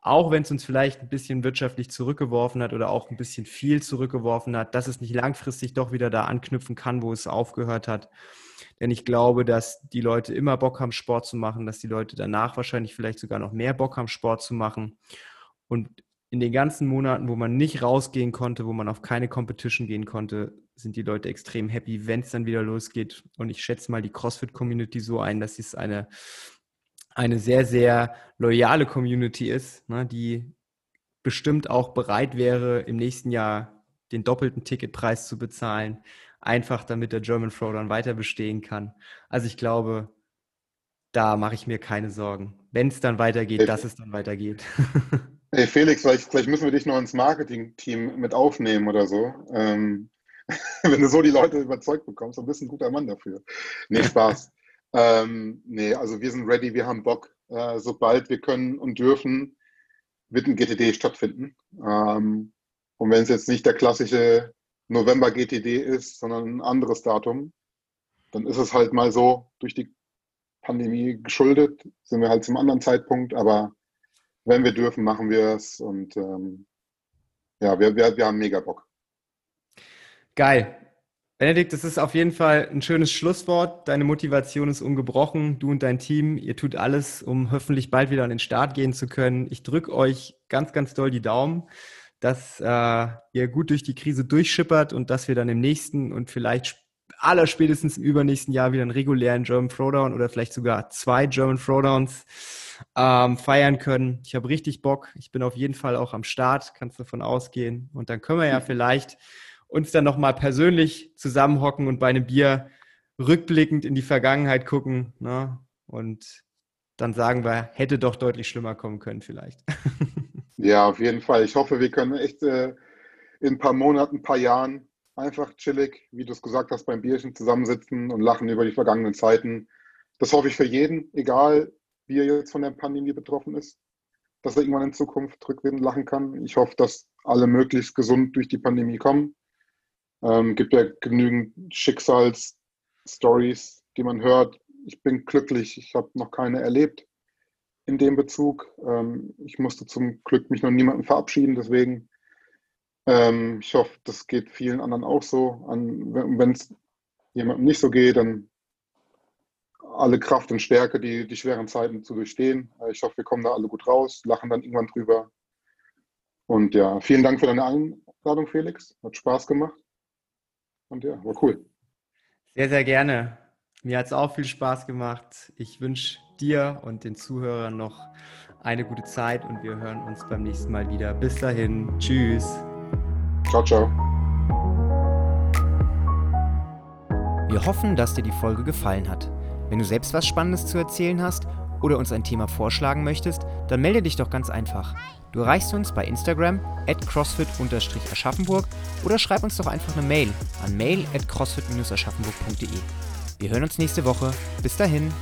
auch wenn es uns vielleicht ein bisschen wirtschaftlich zurückgeworfen hat oder auch ein bisschen viel zurückgeworfen hat, dass es nicht langfristig doch wieder da anknüpfen kann, wo es aufgehört hat. Denn ich glaube, dass die Leute immer Bock haben, Sport zu machen, dass die Leute danach wahrscheinlich vielleicht sogar noch mehr Bock haben, Sport zu machen. Und in den ganzen Monaten, wo man nicht rausgehen konnte, wo man auf keine Competition gehen konnte, sind die Leute extrem happy, wenn es dann wieder losgeht. Und ich schätze mal die CrossFit-Community so ein, dass es eine eine sehr, sehr loyale Community ist, ne, die bestimmt auch bereit wäre, im nächsten Jahr den doppelten Ticketpreis zu bezahlen. einfach damit der German Throwdown weiter bestehen kann. Also ich glaube, da mache ich mir keine Sorgen. Wenn es dann weitergeht, hey, dass es dann weitergeht.
Hey Felix, vielleicht, vielleicht, müssen wir dich noch ins Marketing-Team mit aufnehmen oder so. Ähm, wenn du so die Leute überzeugt bekommst, dann bist du ein guter Mann dafür. Nee, Spaß. Ähm, nee, also wir sind ready, wir haben Bock. Äh, sobald wir können und dürfen, wird ein GTD stattfinden. Ähm, und wenn es jetzt nicht der klassische November GTD ist, sondern ein anderes Datum, dann ist es halt mal so durch die Pandemie geschuldet, sind wir halt zum anderen Zeitpunkt, aber wenn wir dürfen, machen wir es und ähm, ja, wir, wir, wir haben mega Bock.
Geil. Benedikt, das ist auf jeden Fall ein schönes Schlusswort. Deine Motivation ist ungebrochen. Du und dein Team, ihr tut alles, um hoffentlich bald wieder an den Start gehen zu können. Ich drücke euch ganz, ganz doll die Daumen, dass äh, ihr gut durch die Krise durchschippert und dass wir dann im nächsten und vielleicht aller spätestens im übernächsten Jahr wieder einen regulären German Throwdown oder vielleicht sogar zwei German Throwdowns ähm, feiern können. Ich habe richtig Bock. Ich bin auf jeden Fall auch am Start, kannst davon ausgehen. Und dann können wir ja vielleicht uns dann nochmal persönlich zusammenhocken und bei einem Bier rückblickend in die Vergangenheit gucken. Ne? Und dann sagen wir, hätte doch deutlich schlimmer kommen können vielleicht.
Ja, auf jeden Fall. Ich hoffe, wir können echt äh, in ein paar Monaten, ein paar Jahren einfach chillig, wie du es gesagt hast, beim Bierchen zusammensitzen und lachen über die vergangenen Zeiten. Das hoffe ich für jeden, egal wie er jetzt von der Pandemie betroffen ist, dass er irgendwann in Zukunft rückwärts lachen kann. Ich hoffe, dass alle möglichst gesund durch die Pandemie kommen. Ähm, gibt ja genügend Schicksalsstories, die man hört. Ich bin glücklich, ich habe noch keine erlebt in dem Bezug. Ähm, ich musste zum Glück mich noch niemanden verabschieden, deswegen ähm, ich hoffe, das geht vielen anderen auch so. Wenn es jemandem nicht so geht, dann alle Kraft und Stärke, die, die schweren Zeiten zu durchstehen. Ich hoffe, wir kommen da alle gut raus, lachen dann irgendwann drüber. Und ja, vielen Dank für deine Einladung, Felix. Hat Spaß gemacht. Und ja, war cool.
Sehr, sehr gerne. Mir hat es auch viel Spaß gemacht. Ich wünsche dir und den Zuhörern noch eine gute Zeit und wir hören uns beim nächsten Mal wieder. Bis dahin. Tschüss.
Ciao, ciao.
Wir hoffen, dass dir die Folge gefallen hat. Wenn du selbst was Spannendes zu erzählen hast oder uns ein Thema vorschlagen möchtest, dann melde dich doch ganz einfach. Du erreichst uns bei Instagram at crossfit-aschaffenburg oder schreib uns doch einfach eine Mail an mail at crossfit-aschaffenburg.de. Wir hören uns nächste Woche. Bis dahin.